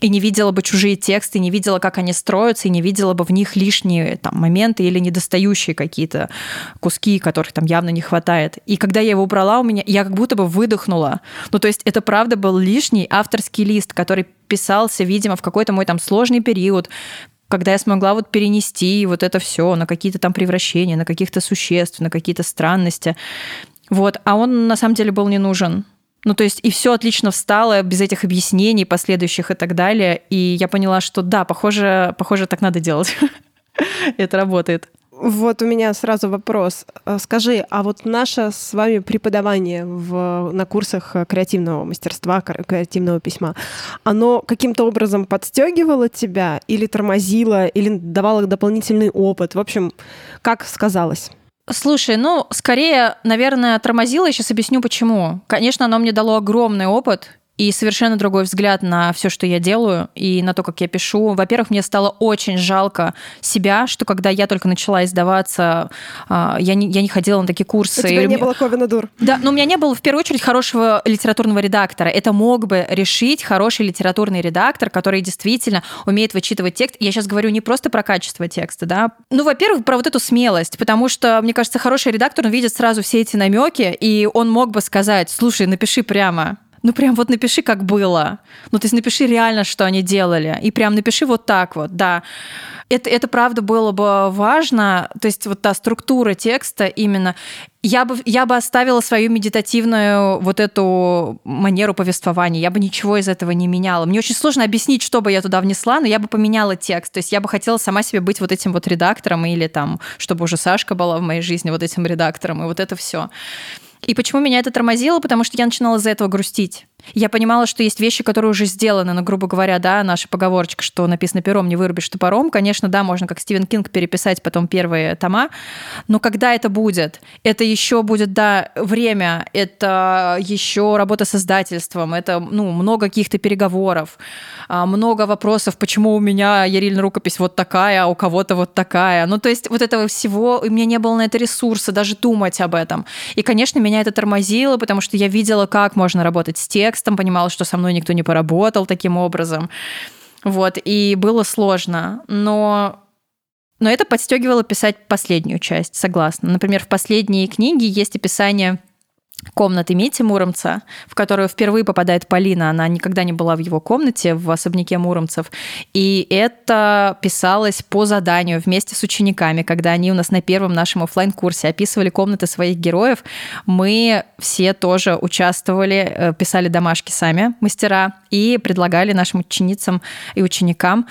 И не видела бы чужие тексты, не видела, как они строятся, и не видела бы в них лишние там, моменты или недостающие какие-то куски, которых там явно не хватает. И когда я его убрала, у меня, я как будто бы выдохнула. Ну, то есть это правда был лишний авторский лист, который писался, видимо, в какой-то мой там сложный период, когда я смогла вот перенести вот это все на какие-то там превращения, на каких-то существ, на какие-то странности. Вот, а он на самом деле был не нужен. Ну, то есть и все отлично встало без этих объяснений последующих и так далее. И я поняла, что да, похоже, похоже так надо делать. Это работает. Вот у меня сразу вопрос. Э, скажи, а вот наше с вами преподавание в, на курсах креативного мастерства, креативного письма, оно каким-то образом подстегивало тебя или тормозило, или давало дополнительный опыт? В общем, как сказалось? Слушай, ну, скорее, наверное, тормозило, я сейчас объясню почему. Конечно, оно мне дало огромный опыт, и совершенно другой взгляд на все, что я делаю, и на то, как я пишу. Во-первых, мне стало очень жалко себя, что когда я только начала издаваться, а, я не, я не ходила на такие курсы. У тебя не было Ковина Дур. Да, но у меня не было, в первую очередь, хорошего литературного редактора. Это мог бы решить хороший литературный редактор, который действительно умеет вычитывать текст. Я сейчас говорю не просто про качество текста, да. Ну, во-первых, про вот эту смелость, потому что, мне кажется, хороший редактор, он видит сразу все эти намеки, и он мог бы сказать, слушай, напиши прямо, ну прям вот напиши, как было. Ну, то есть напиши реально, что они делали. И прям напиши вот так вот, да. Это, это правда было бы важно, то есть вот та структура текста именно. Я бы, я бы оставила свою медитативную вот эту манеру повествования, я бы ничего из этого не меняла. Мне очень сложно объяснить, что бы я туда внесла, но я бы поменяла текст. То есть я бы хотела сама себе быть вот этим вот редактором или там, чтобы уже Сашка была в моей жизни вот этим редактором, и вот это все. И почему меня это тормозило? Потому что я начинала из-за этого грустить. Я понимала, что есть вещи, которые уже сделаны, но, грубо говоря, да, наша поговорочка, что написано пером, не вырубишь топором, конечно, да, можно как Стивен Кинг переписать потом первые тома, но когда это будет? Это еще будет, да, время, это еще работа с издательством, это, ну, много каких-то переговоров, много вопросов, почему у меня Ярильна рукопись вот такая, а у кого-то вот такая. Ну, то есть вот этого всего, у меня не было на это ресурса даже думать об этом. И, конечно, меня это тормозило, потому что я видела, как можно работать с текстом, понимала, что со мной никто не поработал таким образом. Вот, и было сложно. Но но это подстегивало писать последнюю часть, согласна. Например, в последней книге есть описание комнаты Мити Муромца, в которую впервые попадает Полина. Она никогда не была в его комнате в особняке Муромцев. И это писалось по заданию вместе с учениками. Когда они у нас на первом нашем офлайн курсе описывали комнаты своих героев, мы все тоже участвовали, э, писали домашки сами, мастера, и предлагали нашим ученицам и ученикам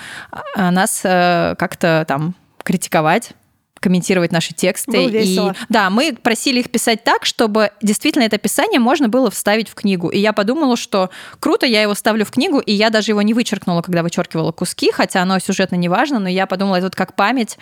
э, нас э, как-то там критиковать комментировать наши тексты. Было весело. И, да, мы просили их писать так, чтобы действительно это описание можно было вставить в книгу. И я подумала, что круто, я его ставлю в книгу, и я даже его не вычеркнула, когда вычеркивала куски, хотя оно сюжетно не важно, но я подумала, это вот как память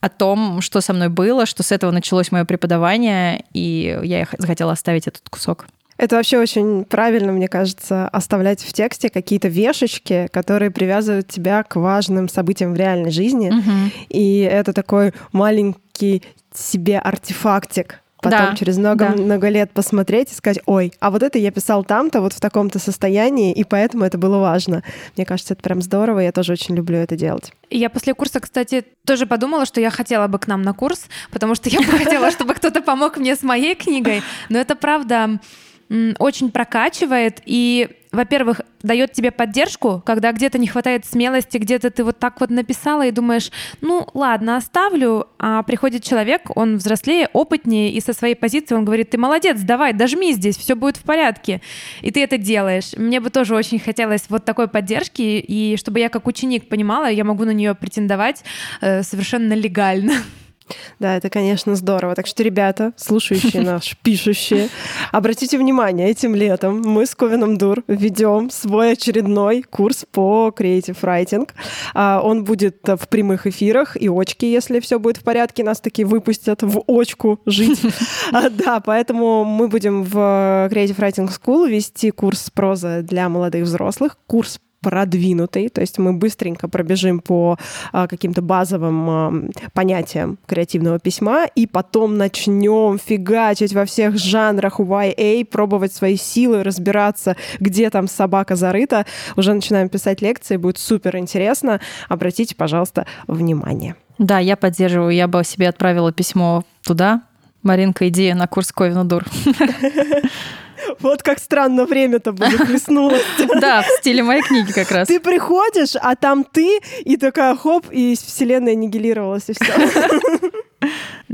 о том, что со мной было, что с этого началось мое преподавание, и я захотела оставить этот кусок. Это вообще очень правильно, мне кажется, оставлять в тексте какие-то вешечки, которые привязывают тебя к важным событиям в реальной жизни. Мгм. И это такой маленький себе артефактик. Потом Да, через много, да. много лет посмотреть и сказать, ой, а вот это я писал там-то, вот в таком-то состоянии, и поэтому это было важно. Мне кажется, это прям здорово, я тоже очень люблю это делать. Я после курса, кстати, тоже подумала, что я хотела бы к нам на курс, потому что я бы хотела, чтобы кто-то помог мне с моей книгой. Но это правда очень прокачивает и, во-первых, дает тебе поддержку, когда где-то не хватает смелости, где-то ты вот так вот написала и думаешь, ну ладно, оставлю, а приходит человек, он взрослее, опытнее, и со своей позиции он говорит, ты молодец, давай, дожми здесь, все будет в порядке. И ты это делаешь. Мне бы тоже очень хотелось вот такой поддержки, и чтобы я как ученик понимала, я могу на нее претендовать э, совершенно легально. Да, это, конечно, здорово. Так что, ребята, слушающие наш, пишущие, обратите внимание, этим летом мы с Ковином Дур ведем свой очередной курс по Creative Writing. А, Он будет э, в прямых эфирах и очки, если все будет в порядке, нас таки выпустят в очку жить. А, Да, поэтому мы будем в Creative Writing School вести курс проза для молодых взрослых, курс продвинутый, то есть мы быстренько пробежим по а, каким-то базовым а, понятиям креативного письма, и потом начнем фигачить во всех жанрах YA, пробовать свои силы, разбираться, где там собака зарыта. Уже начинаем писать лекции, будет супер интересно. Обратите, пожалуйста, внимание. Да, я поддерживаю. Я бы себе отправила письмо туда. Маринка, иди на курс Ковина Дур. Вот как странно время-то будет. Да, в стиле моей книги как раз. Ты приходишь, а там ты, и такая хоп, и вселенная аннигилировалась, и все.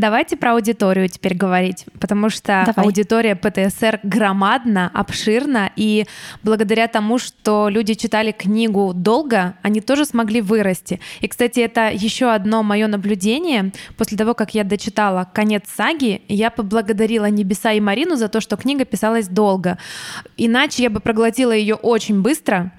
Давайте про аудиторию теперь говорить, потому что Давай. аудитория ПТСР громадна, обширна, и благодаря тому, что люди читали книгу долго, они тоже смогли вырасти. И, кстати, это еще одно мое наблюдение. После того, как я дочитала конец саги, я поблагодарила небеса и Марину за то, что книга писалась долго. Иначе я бы проглотила ее очень быстро.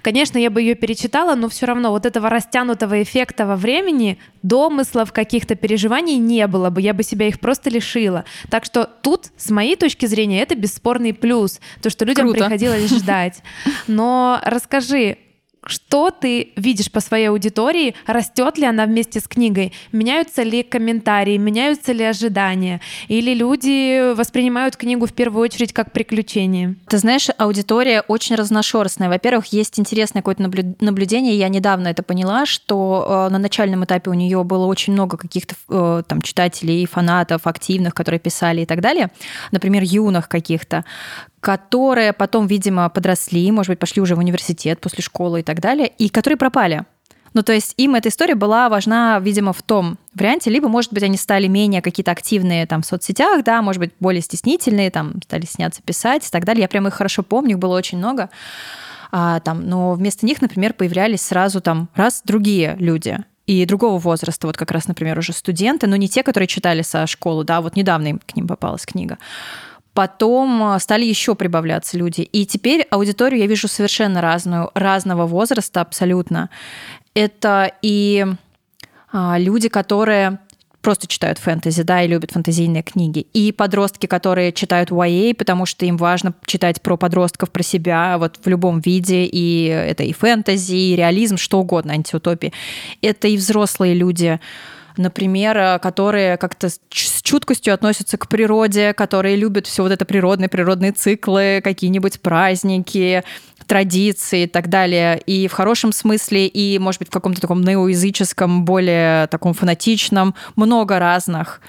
Конечно, я бы ее перечитала, но все равно вот этого растянутого эффекта во времени, домыслов, каких-то переживаний не было бы, я бы себя их просто лишила. Так что тут, с моей точки зрения, это бесспорный плюс, то, что людям Круто. приходилось ждать. Но расскажи, что ты видишь по своей аудитории? Растет ли она вместе с книгой? Меняются ли комментарии? Меняются ли ожидания? Или люди воспринимают книгу в первую очередь как приключение? Ты знаешь, аудитория очень разношерстная. Во-первых, есть интересное какое-то наблю- наблюдение. Я недавно это поняла, что э, на начальном этапе у нее было очень много каких-то э, там читателей, фанатов, активных, которые писали и так далее. Например, юных каких-то которые потом, видимо, подросли, может быть, пошли уже в университет после школы и так далее, и которые пропали. Ну, то есть им эта история была важна, видимо, в том варианте, либо, может быть, они стали менее какие-то активные там в соцсетях, да, может быть, более стеснительные, там, стали сняться писать и так далее. Я прям их хорошо помню, их было очень много. А, там, но вместо них, например, появлялись сразу там раз другие люди и другого возраста, вот как раз, например, уже студенты, но не те, которые читали со школы, да, вот недавно им к ним попалась книга. Потом стали еще прибавляться люди. И теперь аудиторию я вижу совершенно разную, разного возраста абсолютно. Это и а, люди, которые просто читают фэнтези, да, и любят фэнтезийные книги. И подростки, которые читают YA, потому что им важно читать про подростков, про себя, вот в любом виде, и это и фэнтези, и реализм, что угодно, антиутопии. Это и взрослые люди, например, которые как-то с чуткостью относятся к природе, которые любят все вот это природные, природные циклы, какие-нибудь праздники, традиции и так далее, и в хорошем смысле, и, может быть, в каком-то таком неоязыческом, более таком фанатичном, много разных.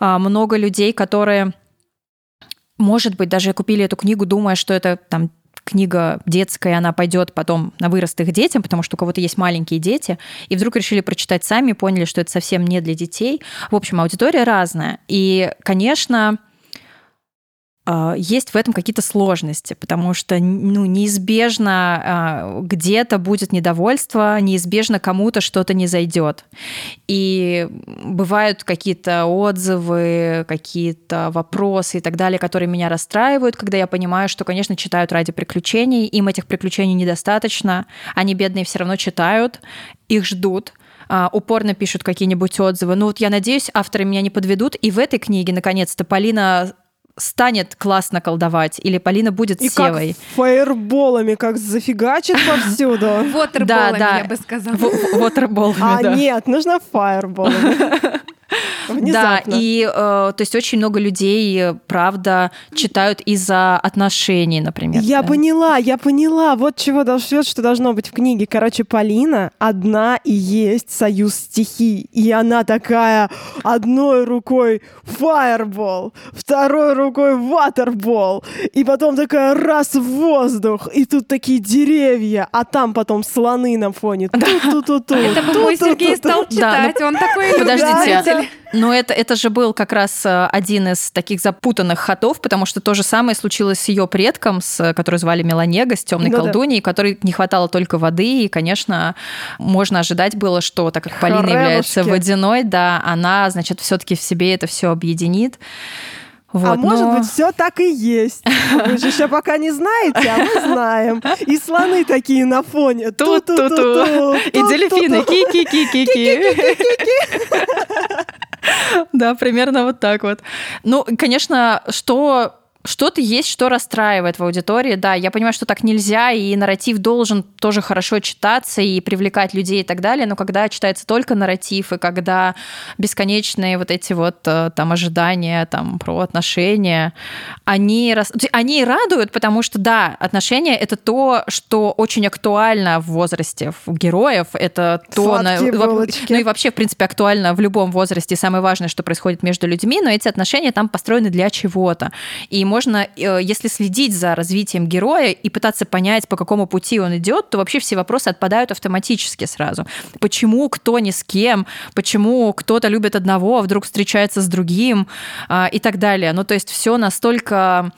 А, много людей, которые, может быть, даже купили эту книгу, думая, что это там книга детская, она пойдет потом на вырост детям, потому что у кого-то есть маленькие дети, и вдруг решили прочитать сами, поняли, что это совсем не для детей. В общем, аудитория разная. И, конечно, есть в этом какие-то сложности, потому что ну, неизбежно а, где-то будет недовольство, неизбежно кому-то что-то не зайдет. И бывают какие-то отзывы, какие-то вопросы и так далее, которые меня расстраивают, когда я понимаю, что, конечно, читают ради приключений, им этих приключений недостаточно, они бедные все равно читают, их ждут, а, упорно пишут какие-нибудь отзывы. Ну вот я надеюсь, авторы меня не подведут. И в этой книге, наконец-то, Полина станет классно колдовать, или Полина будет и севой. Как фаерболами, как зафигачит повсюду. Вотерболами, я бы сказала. Вотерболами, А нет, нужно фаерболами. Внезапно. Да, и э, то есть очень много людей, правда, читают из-за отношений, например. Я да. поняла, я поняла. Вот чего должно, что должно быть в книге. Короче, Полина одна и есть союз стихий. И она такая одной рукой фаербол, второй рукой ватербол. И потом такая раз в воздух. И тут такие деревья, а там потом слоны на фоне. Это бы мой Сергей стал читать. Он такой Подождите, но это, это же был как раз э, один из таких запутанных ходов, потому что то же самое случилось с ее предком, с, который звали Меланега, с темной ну, колдуньей, да. которой не хватало только воды. И, конечно, можно ожидать было, что так как Полина Хребушки. является водяной, да, она, значит, все-таки в себе это все объединит. Вот, а но... может быть, все так и есть. Вы же еще пока не знаете, а мы знаем. И слоны такие на фоне. Ту-ту-ту-ту. И дельфины. Ки-ки-ки-ки-ки. Да, примерно вот так вот. Ну, конечно, что что-то есть, что расстраивает в аудитории. Да, я понимаю, что так нельзя, и нарратив должен тоже хорошо читаться и привлекать людей и так далее, но когда читается только нарратив, и когда бесконечные вот эти вот э, там ожидания там, про отношения, они, они радуют, потому что, да, отношения — это то, что очень актуально в возрасте в героев, это то... На, ну и вообще, в принципе, актуально в любом возрасте. Самое важное, что происходит между людьми, но эти отношения там построены для чего-то. И можно, э, если следить за развитием героя и пытаться понять, по какому пути он идет, то вообще все вопросы отпадают автоматически сразу. Почему кто ни с кем, почему кто-то любит одного, а вдруг встречается с другим а, и так далее. Ну, то есть все настолько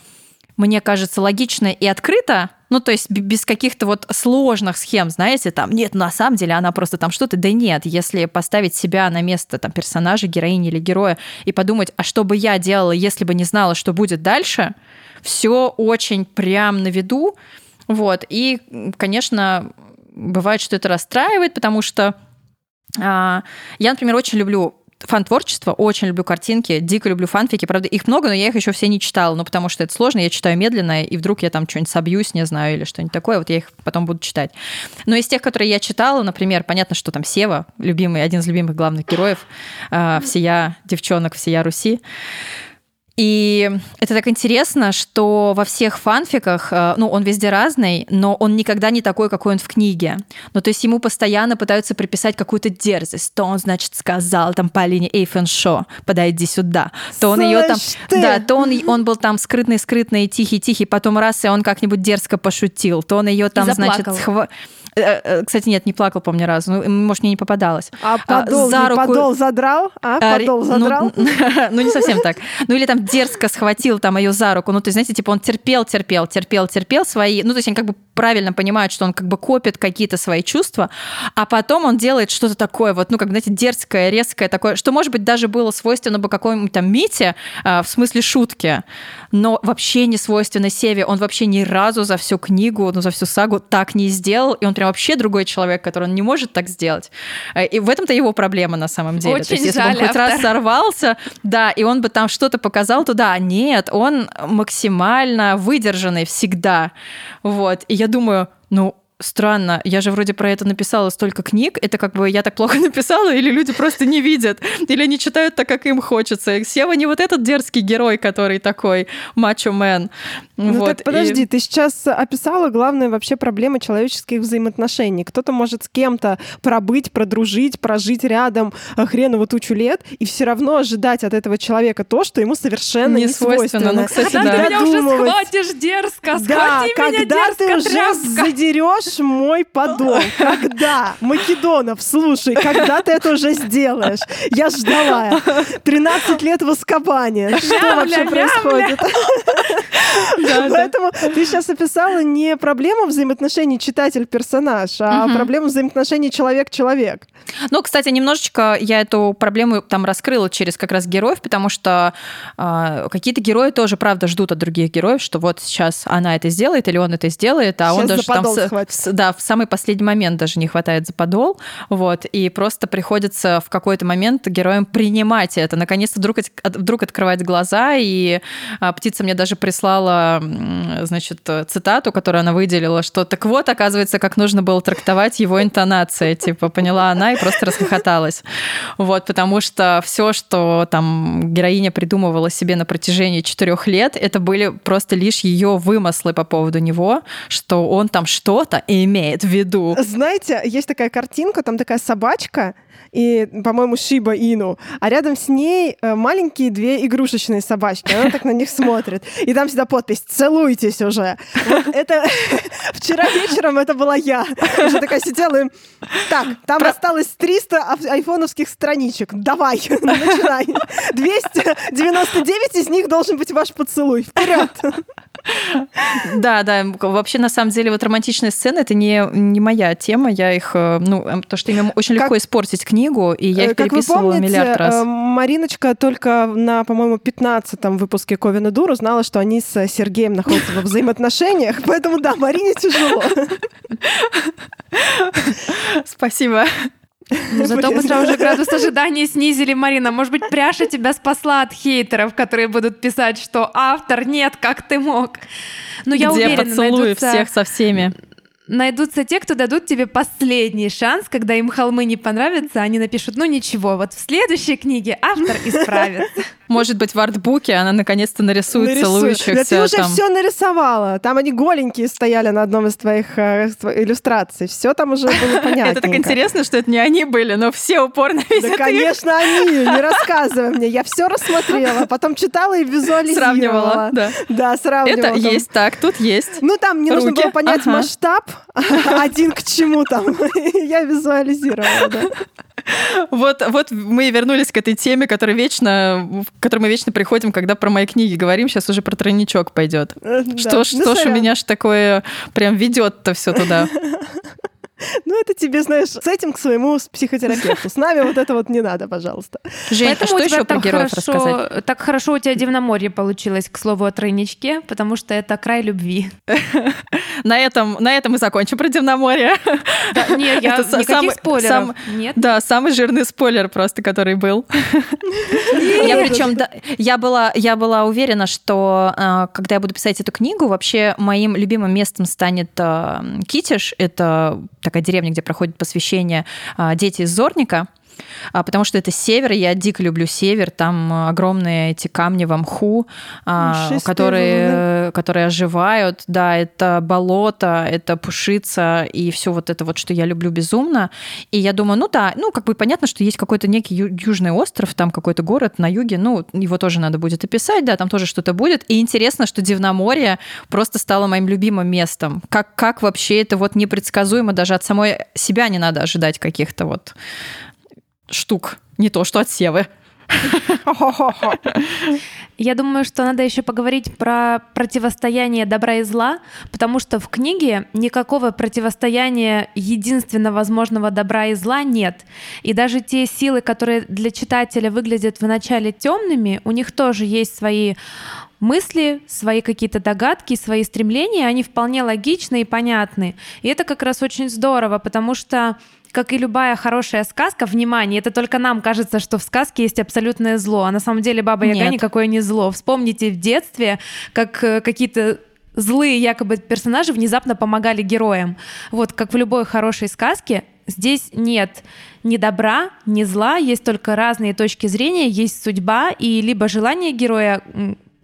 мне кажется, логично и открыто, ну, то есть без каких-то вот сложных схем, знаете, там, нет, на самом деле она просто там что-то, да нет, если поставить себя на место там персонажа, героини или героя и подумать, а что бы я делала, если бы не знала, что будет дальше, все очень прям на виду, вот, и, конечно, бывает, что это расстраивает, потому что а, я, например, очень люблю фан-творчество, очень люблю картинки, дико люблю фанфики, правда, их много, но я их еще все не читала, ну, потому что это сложно, я читаю медленно, и вдруг я там что-нибудь собьюсь, не знаю, или что-нибудь такое, вот я их потом буду читать. Но из тех, которые я читала, например, понятно, что там Сева, любимый, один из любимых главных героев, э, всея девчонок, всея Руси, и это так интересно, что во всех фанфиках, э, ну, он везде разный, но он никогда не такой, какой он в книге. Ну, то есть ему постоянно пытаются приписать какую-то дерзость. То он, значит, сказал там Полине Эйфеншо, подойди сюда. То он ее там... Ты. Да, то он, он был там скрытный-скрытный, тихий-тихий, потом раз, и он как-нибудь дерзко пошутил. То он ее там, значит, схва кстати, нет, не плакал, помню, ни разу. Ну, может, мне не попадалось. А подол, за руку... подол задрал? А, подол задрал? Ну, ну, не совсем так. Ну, или там дерзко схватил там ее за руку. Ну, то есть, знаете, типа он терпел, терпел, терпел, терпел свои... Ну, то есть, они как бы правильно понимают, что он как бы копит какие-то свои чувства, а потом он делает что-то такое, вот, ну, как, знаете, дерзкое, резкое такое, что, может быть, даже было свойственно бы какому-нибудь там Мите, э, в смысле шутки, но вообще не свойственно Севе. Он вообще ни разу за всю книгу, ну, за всю сагу так не сделал, и он прям вообще другой человек, который он не может так сделать. Э, и в этом-то его проблема на самом деле. Очень То есть, если жаль, бы он хоть автор. раз сорвался, да, и он бы там что-то показал, то да, нет, он максимально выдержанный всегда. Вот. И я думаю, ну, странно, я же вроде про это написала столько книг, это как бы я так плохо написала, или люди просто не видят, или не читают так, как им хочется. Сева не вот этот дерзкий герой, который такой мачо-мен. Ну вот. так подожди, И- ты сейчас описала главные вообще проблемы человеческих взаимоотношений. Кто-то может с кем-то пробыть, продружить, прожить рядом э, хреново тучу лет, и все равно ожидать от этого человека то, что ему совершенно Не не, свойственно. Ну, кстати, Когда да. ты меня уже схватишь дерзко, Да, схвати меня когда дерзко, ты уже тряпка. задерешь мой подол? Когда? Македонов, слушай, когда ты это уже сделаешь? Я ждала. 13 лет в Аскабане. Что вообще происходит? Поэтому ты сейчас описала не проблему взаимоотношений читатель-персонаж, а проблему взаимоотношений человек-человек. Ну, кстати, немножечко я эту проблему там раскрыла через как раз героев, потому что э, какие-то герои тоже, правда, ждут от других героев, что вот сейчас она это сделает или он это сделает, а он даже там схватит. Да, в самый последний момент даже не хватает за подол, вот, и просто приходится в какой-то момент героям принимать это, наконец-то вдруг, вдруг открывать глаза, и а, птица мне даже прислала, значит, цитату, которую она выделила, что так вот, оказывается, как нужно было трактовать его интонации, типа, поняла она и просто расхохоталась. Вот, потому что все, что там героиня придумывала себе на протяжении четырех лет, это были просто лишь ее вымыслы по поводу него, что он там что-то имеет в виду. Знаете, есть такая картинка, там такая собачка, и, по-моему, Шиба Ину, а рядом с ней э, маленькие две игрушечные собачки. Она так на них смотрит. И там всегда подпись «Целуйтесь уже». Вот это... Вчера вечером это была я. Уже такая сидела и... Так, там осталось 300 ав- айфоновских страничек. Давай, начинай. 299 из них должен быть ваш поцелуй. Вперед! Да, да, вообще на самом деле вот романтичные сцены это не, не моя тема, я их, э, ну, э, то что ими очень легко испортить книгу, и я Э, их переписывала миллиард раз. э, Мариночка только на, по-моему, 15-м выпуске Ковина Дур узнала, что они с Сергеем находятся во взаимоотношениях, поэтому да, Марине тяжело. Спасибо. Ну, зато Блин. мы сразу же градус ожидания снизили, Марина. Может быть, пряша тебя спасла от хейтеров, которые будут писать, что автор, нет, как ты мог. Но я Где уверена, поцелуи найдутся, всех со всеми. Найдутся те, кто дадут тебе последний шанс, когда им холмы не понравятся, они напишут, ну ничего, вот в следующей книге автор исправится. Может быть, в артбуке она наконец-то нарисует Нарисуй. целующихся Да ты уже там. все нарисовала. Там они голенькие стояли на одном из твоих э, иллюстраций. Все там уже было понятно. Это так интересно, что это не они были, но все упорно Да, видят конечно, они. Не рассказывай мне. Я все рассмотрела, потом читала и визуализировала. Сравнивала, да. Да, сравнивала. Это есть так, тут есть. Ну, там мне нужно было понять масштаб, один к чему там. Я визуализировала, да. Вот, вот мы и вернулись к этой теме, которая вечно, к которой мы вечно приходим, когда про мои книги говорим. Сейчас уже про тройничок пойдет. Э, да. Что ж, Ну, что ж у меня ж такое прям ведет-то все туда. Ну, это тебе, знаешь, с этим к своему психотерапевту. С нами вот это вот не надо, пожалуйста. Жень, а Поэтому что у тебя еще про героев хорошо, рассказать? Так хорошо у тебя Дивноморье получилось, к слову, о тройничке, потому что это край любви. На этом, на этом мы закончим про Дивноморье. Да, не, я Это никаких самый- спойлеров. сам- Нет. Да, самый жирный спойлер просто, который был. Я причем, да, я была, я была уверена, что э, когда я буду писать эту книгу, вообще моим любимым местом станет э, Китиш. Это такая деревня, где проходит посвящение э, дети из Зорника. А, потому что это север, я дико люблю север, там огромные эти камни в мху, а, которые, которые оживают, да, это болото, это пушица, и все вот это вот, что я люблю безумно. И я думаю, ну да, ну как бы понятно, что есть какой-то некий южный остров, там какой-то город на юге, ну его тоже надо будет описать, да, там тоже что-то будет. И интересно, что Дивноморье просто стало моим любимым местом. Как, как вообще это вот непредсказуемо, даже от самой себя не надо ожидать каких-то вот штук, не то что от Севы. Я думаю, что надо еще поговорить про противостояние добра и зла, потому что в книге никакого противостояния единственно возможного добра и зла нет. И даже те силы, которые для читателя выглядят вначале темными, у них тоже есть свои мысли, свои какие-то догадки, свои стремления, они вполне логичны и понятны. И это как раз очень здорово, потому что как и любая хорошая сказка, внимание, это только нам кажется, что в сказке есть абсолютное зло, а на самом деле Баба Яга Нет. никакое не зло. Вспомните в детстве, как э, какие-то злые якобы персонажи внезапно помогали героям. Вот как в любой хорошей сказке, здесь нет ни добра, ни зла, есть только разные точки зрения, есть судьба и либо желание героя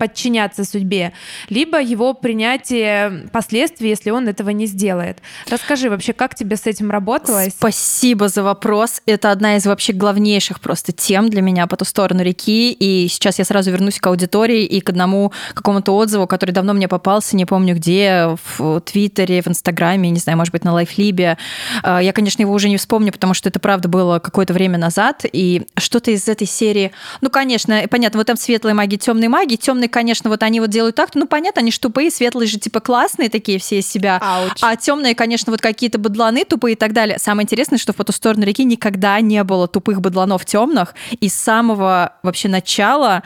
подчиняться судьбе, либо его принятие последствий, если он этого не сделает. Расскажи вообще, как тебе с этим работалось? Спасибо за вопрос. Это одна из вообще главнейших просто тем для меня по ту сторону реки. И сейчас я сразу вернусь к аудитории и к одному какому-то отзыву, который давно мне попался, не помню где, в Твиттере, в Инстаграме, не знаю, может быть, на Лайфлибе. А, я, конечно, его уже не вспомню, потому что это, правда, было какое-то время назад. И что-то из этой серии... Ну, конечно, понятно, вот там светлые маги, темные маги. Темные конечно, вот они вот делают так, ну, понятно, они же тупые, светлые же, типа, классные такие все из себя. Ауч. А темные, конечно, вот какие-то быдланы тупые и так далее. Самое интересное, что в по ту сторону реки никогда не было тупых быдланов темных. И с самого вообще начала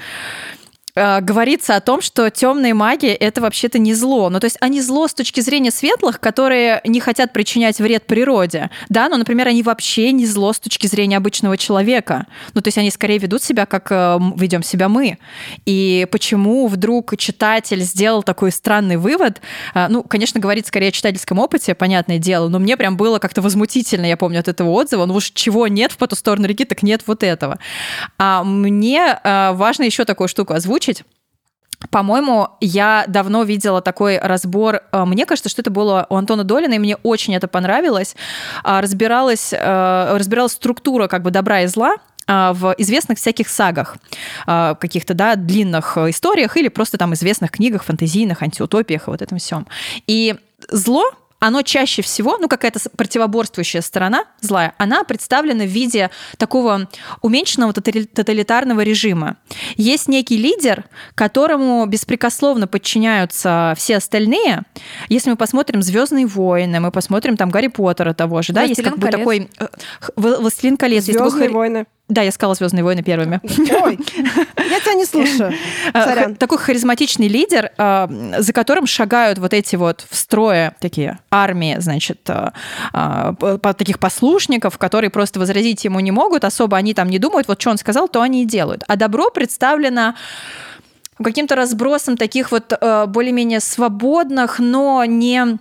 э, говорится о том, что темные маги это вообще-то не зло. Ну, то есть они зло с точки зрения светлых, которые не хотят причинять вред природе. Да, но, например, они вообще не зло с точки зрения обычного человека. Ну, то есть они скорее ведут себя, как э, ведем себя мы. И почему вдруг читатель сделал такой странный вывод? Э, ну, конечно, говорит скорее о читательском опыте, понятное дело, но мне прям было как-то возмутительно, я помню, от этого отзыва. Ну уж чего нет в по ту сторону реки, так нет вот этого. А мне э, важно еще такую штуку озвучить, озвучить. По-моему, я давно видела такой разбор. Э, мне кажется, что это было у Антона Долина, и мне очень это понравилось. А, разбиралась, э, разбиралась структура как бы добра и зла а, в известных всяких сагах, а, каких-то, да, длинных историях или просто там известных книгах, фантазийных, антиутопиях и вот этом всем. И зло оно чаще всего, ну, какая-то противоборствующая сторона злая, она представлена в виде такого уменьшенного тоталитарного режима. Есть некий лидер, которому беспрекословно подчиняются все остальные. Если мы посмотрим Звездные войны, мы посмотрим там Гарри Поттера того же, да, есть как бы такой э, Властелин колец. Звездные войны. Да, я сказала Звездные войны первыми. Ой, я тебя не слушаю. Э, такой харизматичный лидер, э, за которым шагают вот эти вот в строе такие армии, значит, э, таких послушников, которые просто возразить ему не могут, особо они там не думают, вот что он сказал, то они и делают. А добро представлено каким-то разбросом таких вот более-менее свободных, но не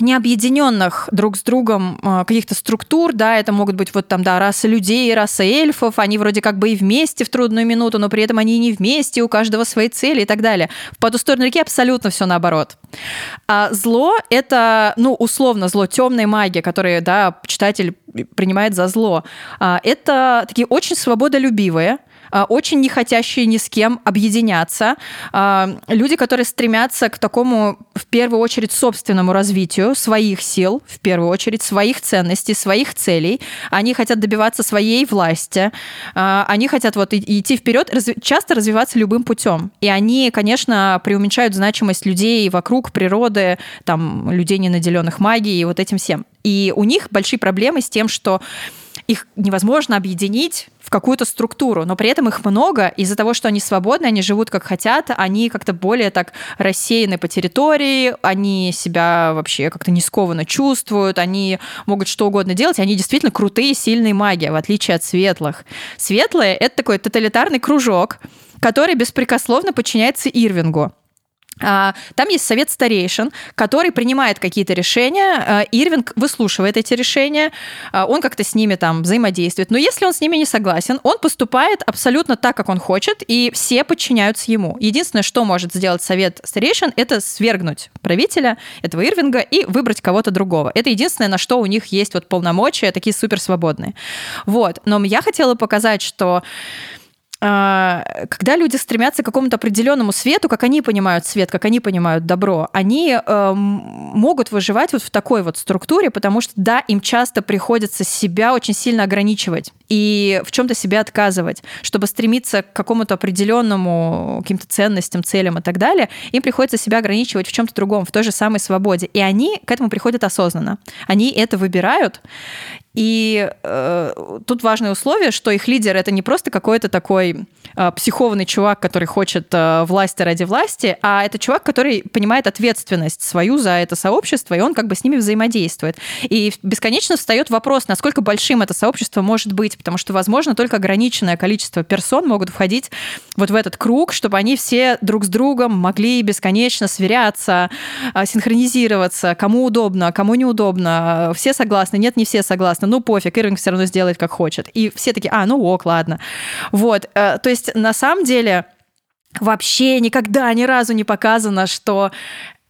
не объединенных друг с другом а, каких-то структур, да, это могут быть вот там, да, раса людей, раса эльфов, они вроде как бы и вместе в трудную минуту, но при этом они не вместе, у каждого свои цели и так далее. В «По ту сторону реки» абсолютно все наоборот. А зло — это, ну, условно, зло, темная магия, которую, да, читатель принимает за зло. А, это такие очень свободолюбивые, очень не хотящие ни с кем объединяться, а, люди, которые стремятся к такому, в первую очередь, собственному развитию своих сил, в первую очередь, своих ценностей, своих целей. Они хотят добиваться своей власти, а, они хотят вот идти вперед, часто развиваться любым путем. И они, конечно, преуменьшают значимость людей вокруг, природы, там, людей, не наделенных магией вот этим всем. И у них большие проблемы с тем, что их невозможно объединить в какую-то структуру, но при этом их много, из-за того, что они свободны, они живут как хотят, они как-то более так рассеяны по территории, они себя вообще как-то не скованно чувствуют, они могут что угодно делать, они действительно крутые, сильные маги, в отличие от светлых. Светлые — это такой тоталитарный кружок, который беспрекословно подчиняется Ирвингу. А, там есть совет старейшин, который принимает какие-то решения. А, Ирвинг выслушивает эти решения, а, он как-то с ними там взаимодействует. Но если он с ними не согласен, он поступает абсолютно так, как он хочет, и все подчиняются ему. Единственное, что может сделать совет старейшин, это свергнуть правителя этого Ирвинга и выбрать кого-то другого. Это единственное, на что у них есть вот полномочия, такие суперсвободные. Вот. Но я хотела показать, что когда люди стремятся к какому-то определенному свету, как они понимают свет, как они понимают добро, они э, могут выживать вот в такой вот структуре, потому что, да, им часто приходится себя очень сильно ограничивать и в чем-то себя отказывать, чтобы стремиться к какому-то определенному каким-то ценностям, целям и так далее, им приходится себя ограничивать в чем-то другом, в той же самой свободе. И они к этому приходят осознанно. Они это выбирают, и э, тут важное условие, что их лидер это не просто какой-то такой э, психованный чувак, который хочет э, власти ради власти, а это чувак, который понимает ответственность свою за это сообщество, и он как бы с ними взаимодействует. И бесконечно встает вопрос, насколько большим это сообщество может быть, потому что, возможно, только ограниченное количество персон могут входить вот в этот круг, чтобы они все друг с другом могли бесконечно сверяться, э, синхронизироваться, кому удобно, кому неудобно, все согласны, нет, не все согласны ну пофиг, Ирвинг все равно сделает как хочет. И все такие, а, ну ок, ладно. Вот, э, то есть на самом деле вообще никогда ни разу не показано, что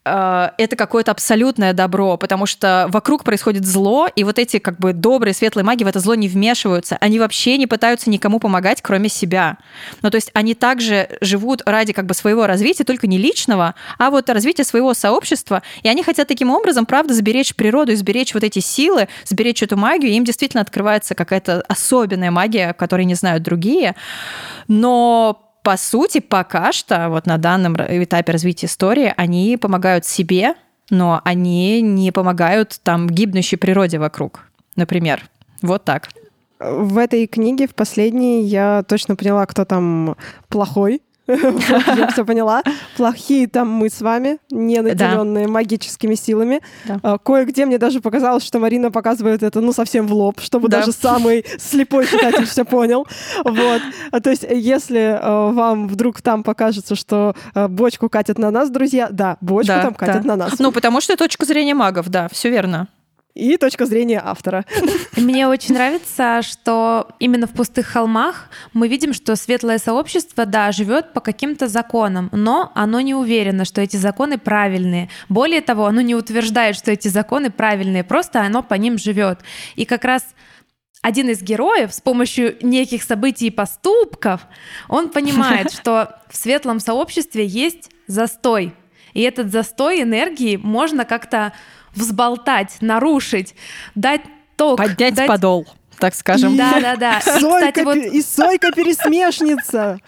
это какое-то абсолютное добро, потому что вокруг происходит зло, и вот эти как бы добрые, светлые маги в это зло не вмешиваются. Они вообще не пытаются никому помогать, кроме себя. Ну, то есть они также живут ради как бы своего развития, только не личного, а вот развития своего сообщества, и они хотят таким образом, правда, сберечь природу сберечь вот эти силы, сберечь эту магию, и им действительно открывается какая-то особенная магия, которой не знают другие. Но по сути, пока что, вот на данном этапе развития истории, они помогают себе, но они не помогают там гибнущей природе вокруг, например. Вот так. В этой книге, в последней, я точно поняла, кто там плохой, я все поняла. Плохие там мы с вами, не наделенные магическими силами. А, кое-где мне даже показалось, что Марина показывает это, ну, совсем в лоб, чтобы даже самый слепой читатель все понял. Вот. А, то есть, если а, вам вдруг там покажется, что бочку катят на нас, друзья, да, бочку там катят на нас. Ну, потому что точка зрения магов, да, все верно и точка зрения автора. Мне очень нравится, что именно в пустых холмах мы видим, что светлое сообщество, да, живет по каким-то законам, но оно не уверено, что эти законы правильные. Более того, оно не утверждает, что эти законы правильные, просто оно по ним живет. И как раз один из героев с помощью неких событий и поступков, он понимает, что в светлом сообществе есть застой. И этот застой энергии можно как-то взболтать, нарушить, дать ток. Поднять дать... подол так скажем. И, да, да, да. И, Сойка, кстати, вот... и Сойка-пересмешница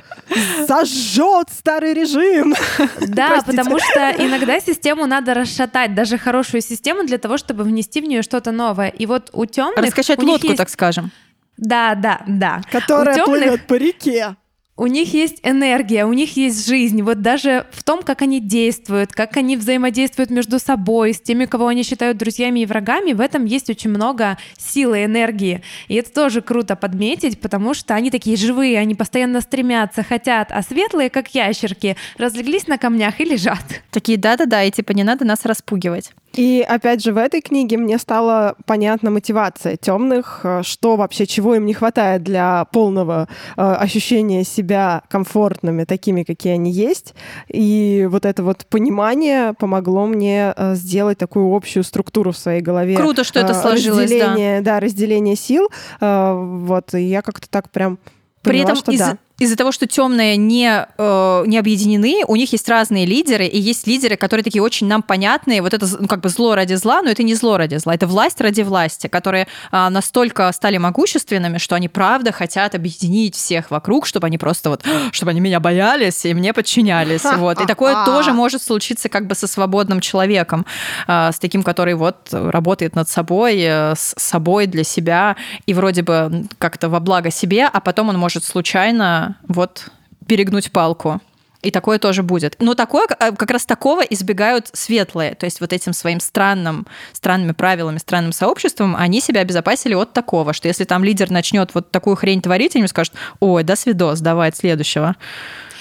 сожжет старый режим. Да, Простите. потому что иногда систему надо расшатать, даже хорошую систему для того, чтобы внести в нее что-то новое. И вот у темных... Раскачать лодку, есть... так скажем. Да, да, да. Которая темных... плывет по реке у них есть энергия, у них есть жизнь. Вот даже в том, как они действуют, как они взаимодействуют между собой, с теми, кого они считают друзьями и врагами, в этом есть очень много силы, энергии. И это тоже круто подметить, потому что они такие живые, они постоянно стремятся, хотят, а светлые, как ящерки, разлеглись на камнях и лежат. Такие да-да-да, и типа не надо нас распугивать. И опять же, в этой книге мне стала понятна мотивация темных, э, что вообще, чего им не хватает для полного э, ощущения себя комфортными, такими, какие они есть. И вот это вот понимание помогло мне э, сделать такую общую структуру в своей голове. Круто, что это сложилось, разделение, да. да, разделение сил. Э, вот, и я как-то так прям При поняла, этом что из, да из-за того, что темные не, э, не объединены, у них есть разные лидеры, и есть лидеры, которые такие очень нам понятные. Вот это ну, как бы зло ради зла, но это не зло ради зла, это власть ради власти, которые э, настолько стали могущественными, что они правда хотят объединить всех вокруг, чтобы они просто вот, чтобы они меня боялись и мне подчинялись. Вот. И такое тоже может случиться как бы со свободным человеком, э, с таким, который вот работает над собой, э, с собой для себя, и вроде бы как-то во благо себе, а потом он может случайно вот перегнуть палку. И такое тоже будет. Но такое, э, как раз такого избегают светлые. То есть вот этим своим странным, странными правилами, странным сообществом они себя обезопасили от такого, что если там лидер начнет вот такую хрень творить, они скажут, ой, да свидос, давай от следующего.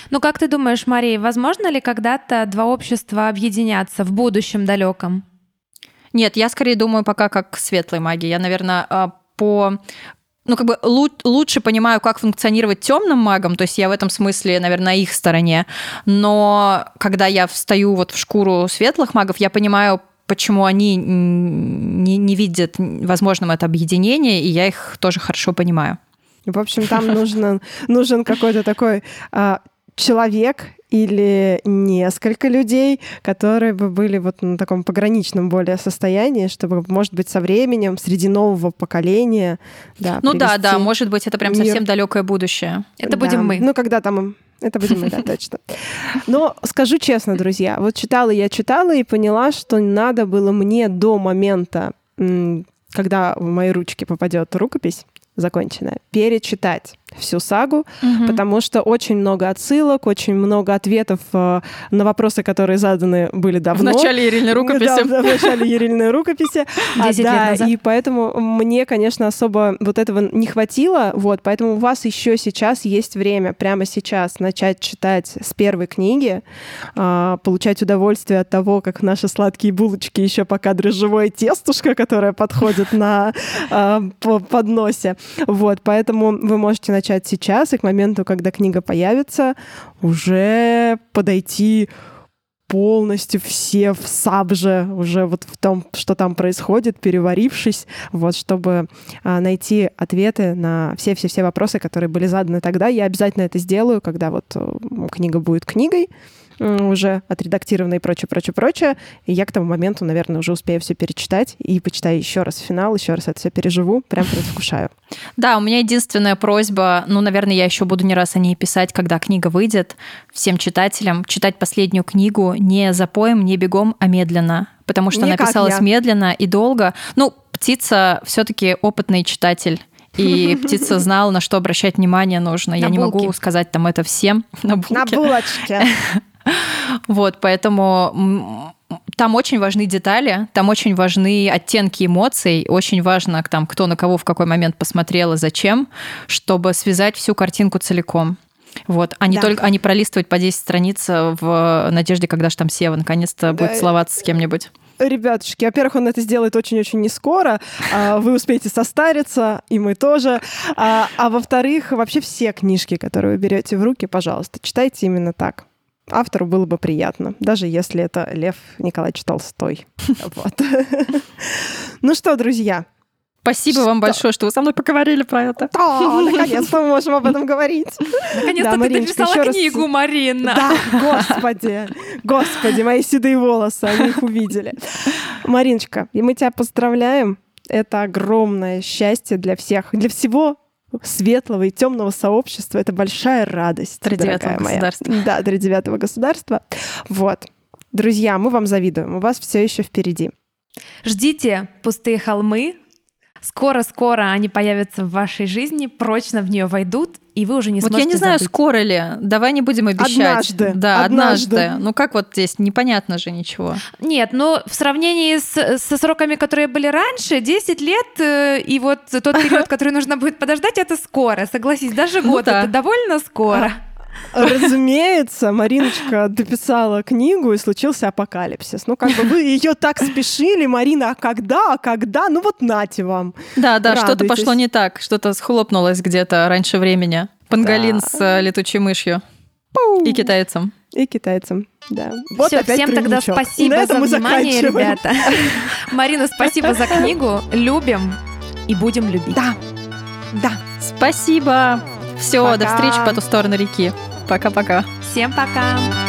Ну как ты думаешь, Мария, возможно ли когда-то два общества объединяться в будущем далеком? Нет, я скорее думаю пока как светлой магии. Я, наверное, а, по ну, как бы лучше понимаю, как функционировать темным магом, то есть я в этом смысле, наверное, на их стороне. Но когда я встаю вот в шкуру светлых магов, я понимаю, почему они не, не видят возможным это объединение, и я их тоже хорошо понимаю. В общем, там нужен, нужен какой-то такой а, человек или несколько людей, которые бы были вот на таком пограничном более состоянии, чтобы, может быть, со временем среди нового поколения, да, Ну да, да, может быть, это прям мир. совсем далекое будущее. Это да. будем мы. Ну, когда там это будем мы, да, точно. Но скажу честно, друзья, вот читала я, читала и поняла, что надо было мне до момента, когда в мои ручки попадет рукопись, законченная, перечитать всю сагу, угу. потому что очень много отсылок, очень много ответов э, на вопросы, которые заданы были давно. В начале Ерильной рукописи. Да, в начале Ерильной рукописи. А, да, и поэтому мне, конечно, особо вот этого не хватило, вот, поэтому у вас еще сейчас есть время, прямо сейчас, начать читать с первой книги, а, получать удовольствие от того, как наши сладкие булочки еще пока дрожжевое тестушка, которое подходит на а, подносе. Вот, поэтому вы можете начать сейчас, и к моменту, когда книга появится, уже подойти полностью все в сабже, уже вот в том, что там происходит, переварившись, вот, чтобы а, найти ответы на все-все-все вопросы, которые были заданы тогда. Я обязательно это сделаю, когда вот э, книга будет книгой, уже отредактировано и прочее, прочее, прочее. И я к тому моменту, наверное, уже успею все перечитать и почитаю еще раз финал, еще раз это все переживу, прям предвкушаю. Да, у меня единственная просьба, ну, наверное, я еще буду не раз о ней писать, когда книга выйдет, всем читателям читать последнюю книгу не запоем, не бегом, а медленно, потому что не она писалась я. медленно и долго. Ну, птица все-таки опытный читатель. И птица знала, на что обращать внимание нужно. На Я булки. не могу сказать там это всем на булке. На булочке. Вот, поэтому там очень важны детали, там очень важны оттенки эмоций, очень важно, там, кто на кого в какой момент посмотрел и зачем, чтобы связать всю картинку целиком. Вот, а не да. только, а не пролистывать по 10 страниц в надежде, когда же там Сева наконец-то будет целоваться с кем-нибудь. Ребятушки, во-первых, он это сделает очень-очень не скоро. А, вы успеете состариться, и мы тоже. А, а во-вторых, вообще все книжки, которые вы берете в руки, пожалуйста, читайте именно так автору было бы приятно, даже если это Лев Николаевич Толстой. Вот. Ну что, друзья, Спасибо вам большое, что вы со мной поговорили про это. О, наконец-то мы можем об этом говорить. Наконец-то да, ты написала книгу, раз... Марина. Да, господи, господи, мои седые волосы, они их увидели. Мариночка, и мы тебя поздравляем. Это огромное счастье для всех, для всего светлого и темного сообщества. Это большая радость. Для девятого государства. Да, для девятого государства. Вот. Друзья, мы вам завидуем. У вас все еще впереди. Ждите пустые холмы, Скоро-скоро они появятся в вашей жизни, прочно в нее войдут, и вы уже не вот сможете я не знаю, забыть. скоро ли. Давай не будем обещать. Однажды. Да, однажды. однажды. Ну как вот здесь? Непонятно же ничего. Нет, но в сравнении с, со сроками, которые были раньше, 10 лет э, и вот тот период, который нужно будет подождать, это скоро. Согласись, даже год ну, да. это довольно скоро. Разумеется, Мариночка дописала книгу, и случился апокалипсис. Ну, как бы вы ее так спешили, Марина, а когда, а когда? Ну вот нате вам. Да, да, что-то пошло не так, что-то схлопнулось где-то раньше времени. Пангалин да. с э, летучей мышью. Пу. И китайцам. И китайцам, да. Вот Все, всем тогда спасибо за внимание, ребята. Марина, спасибо за книгу. Любим и будем любить. Да, да. Спасибо. Все, до встречи по ту сторону реки. Пока-пока. Всем пока.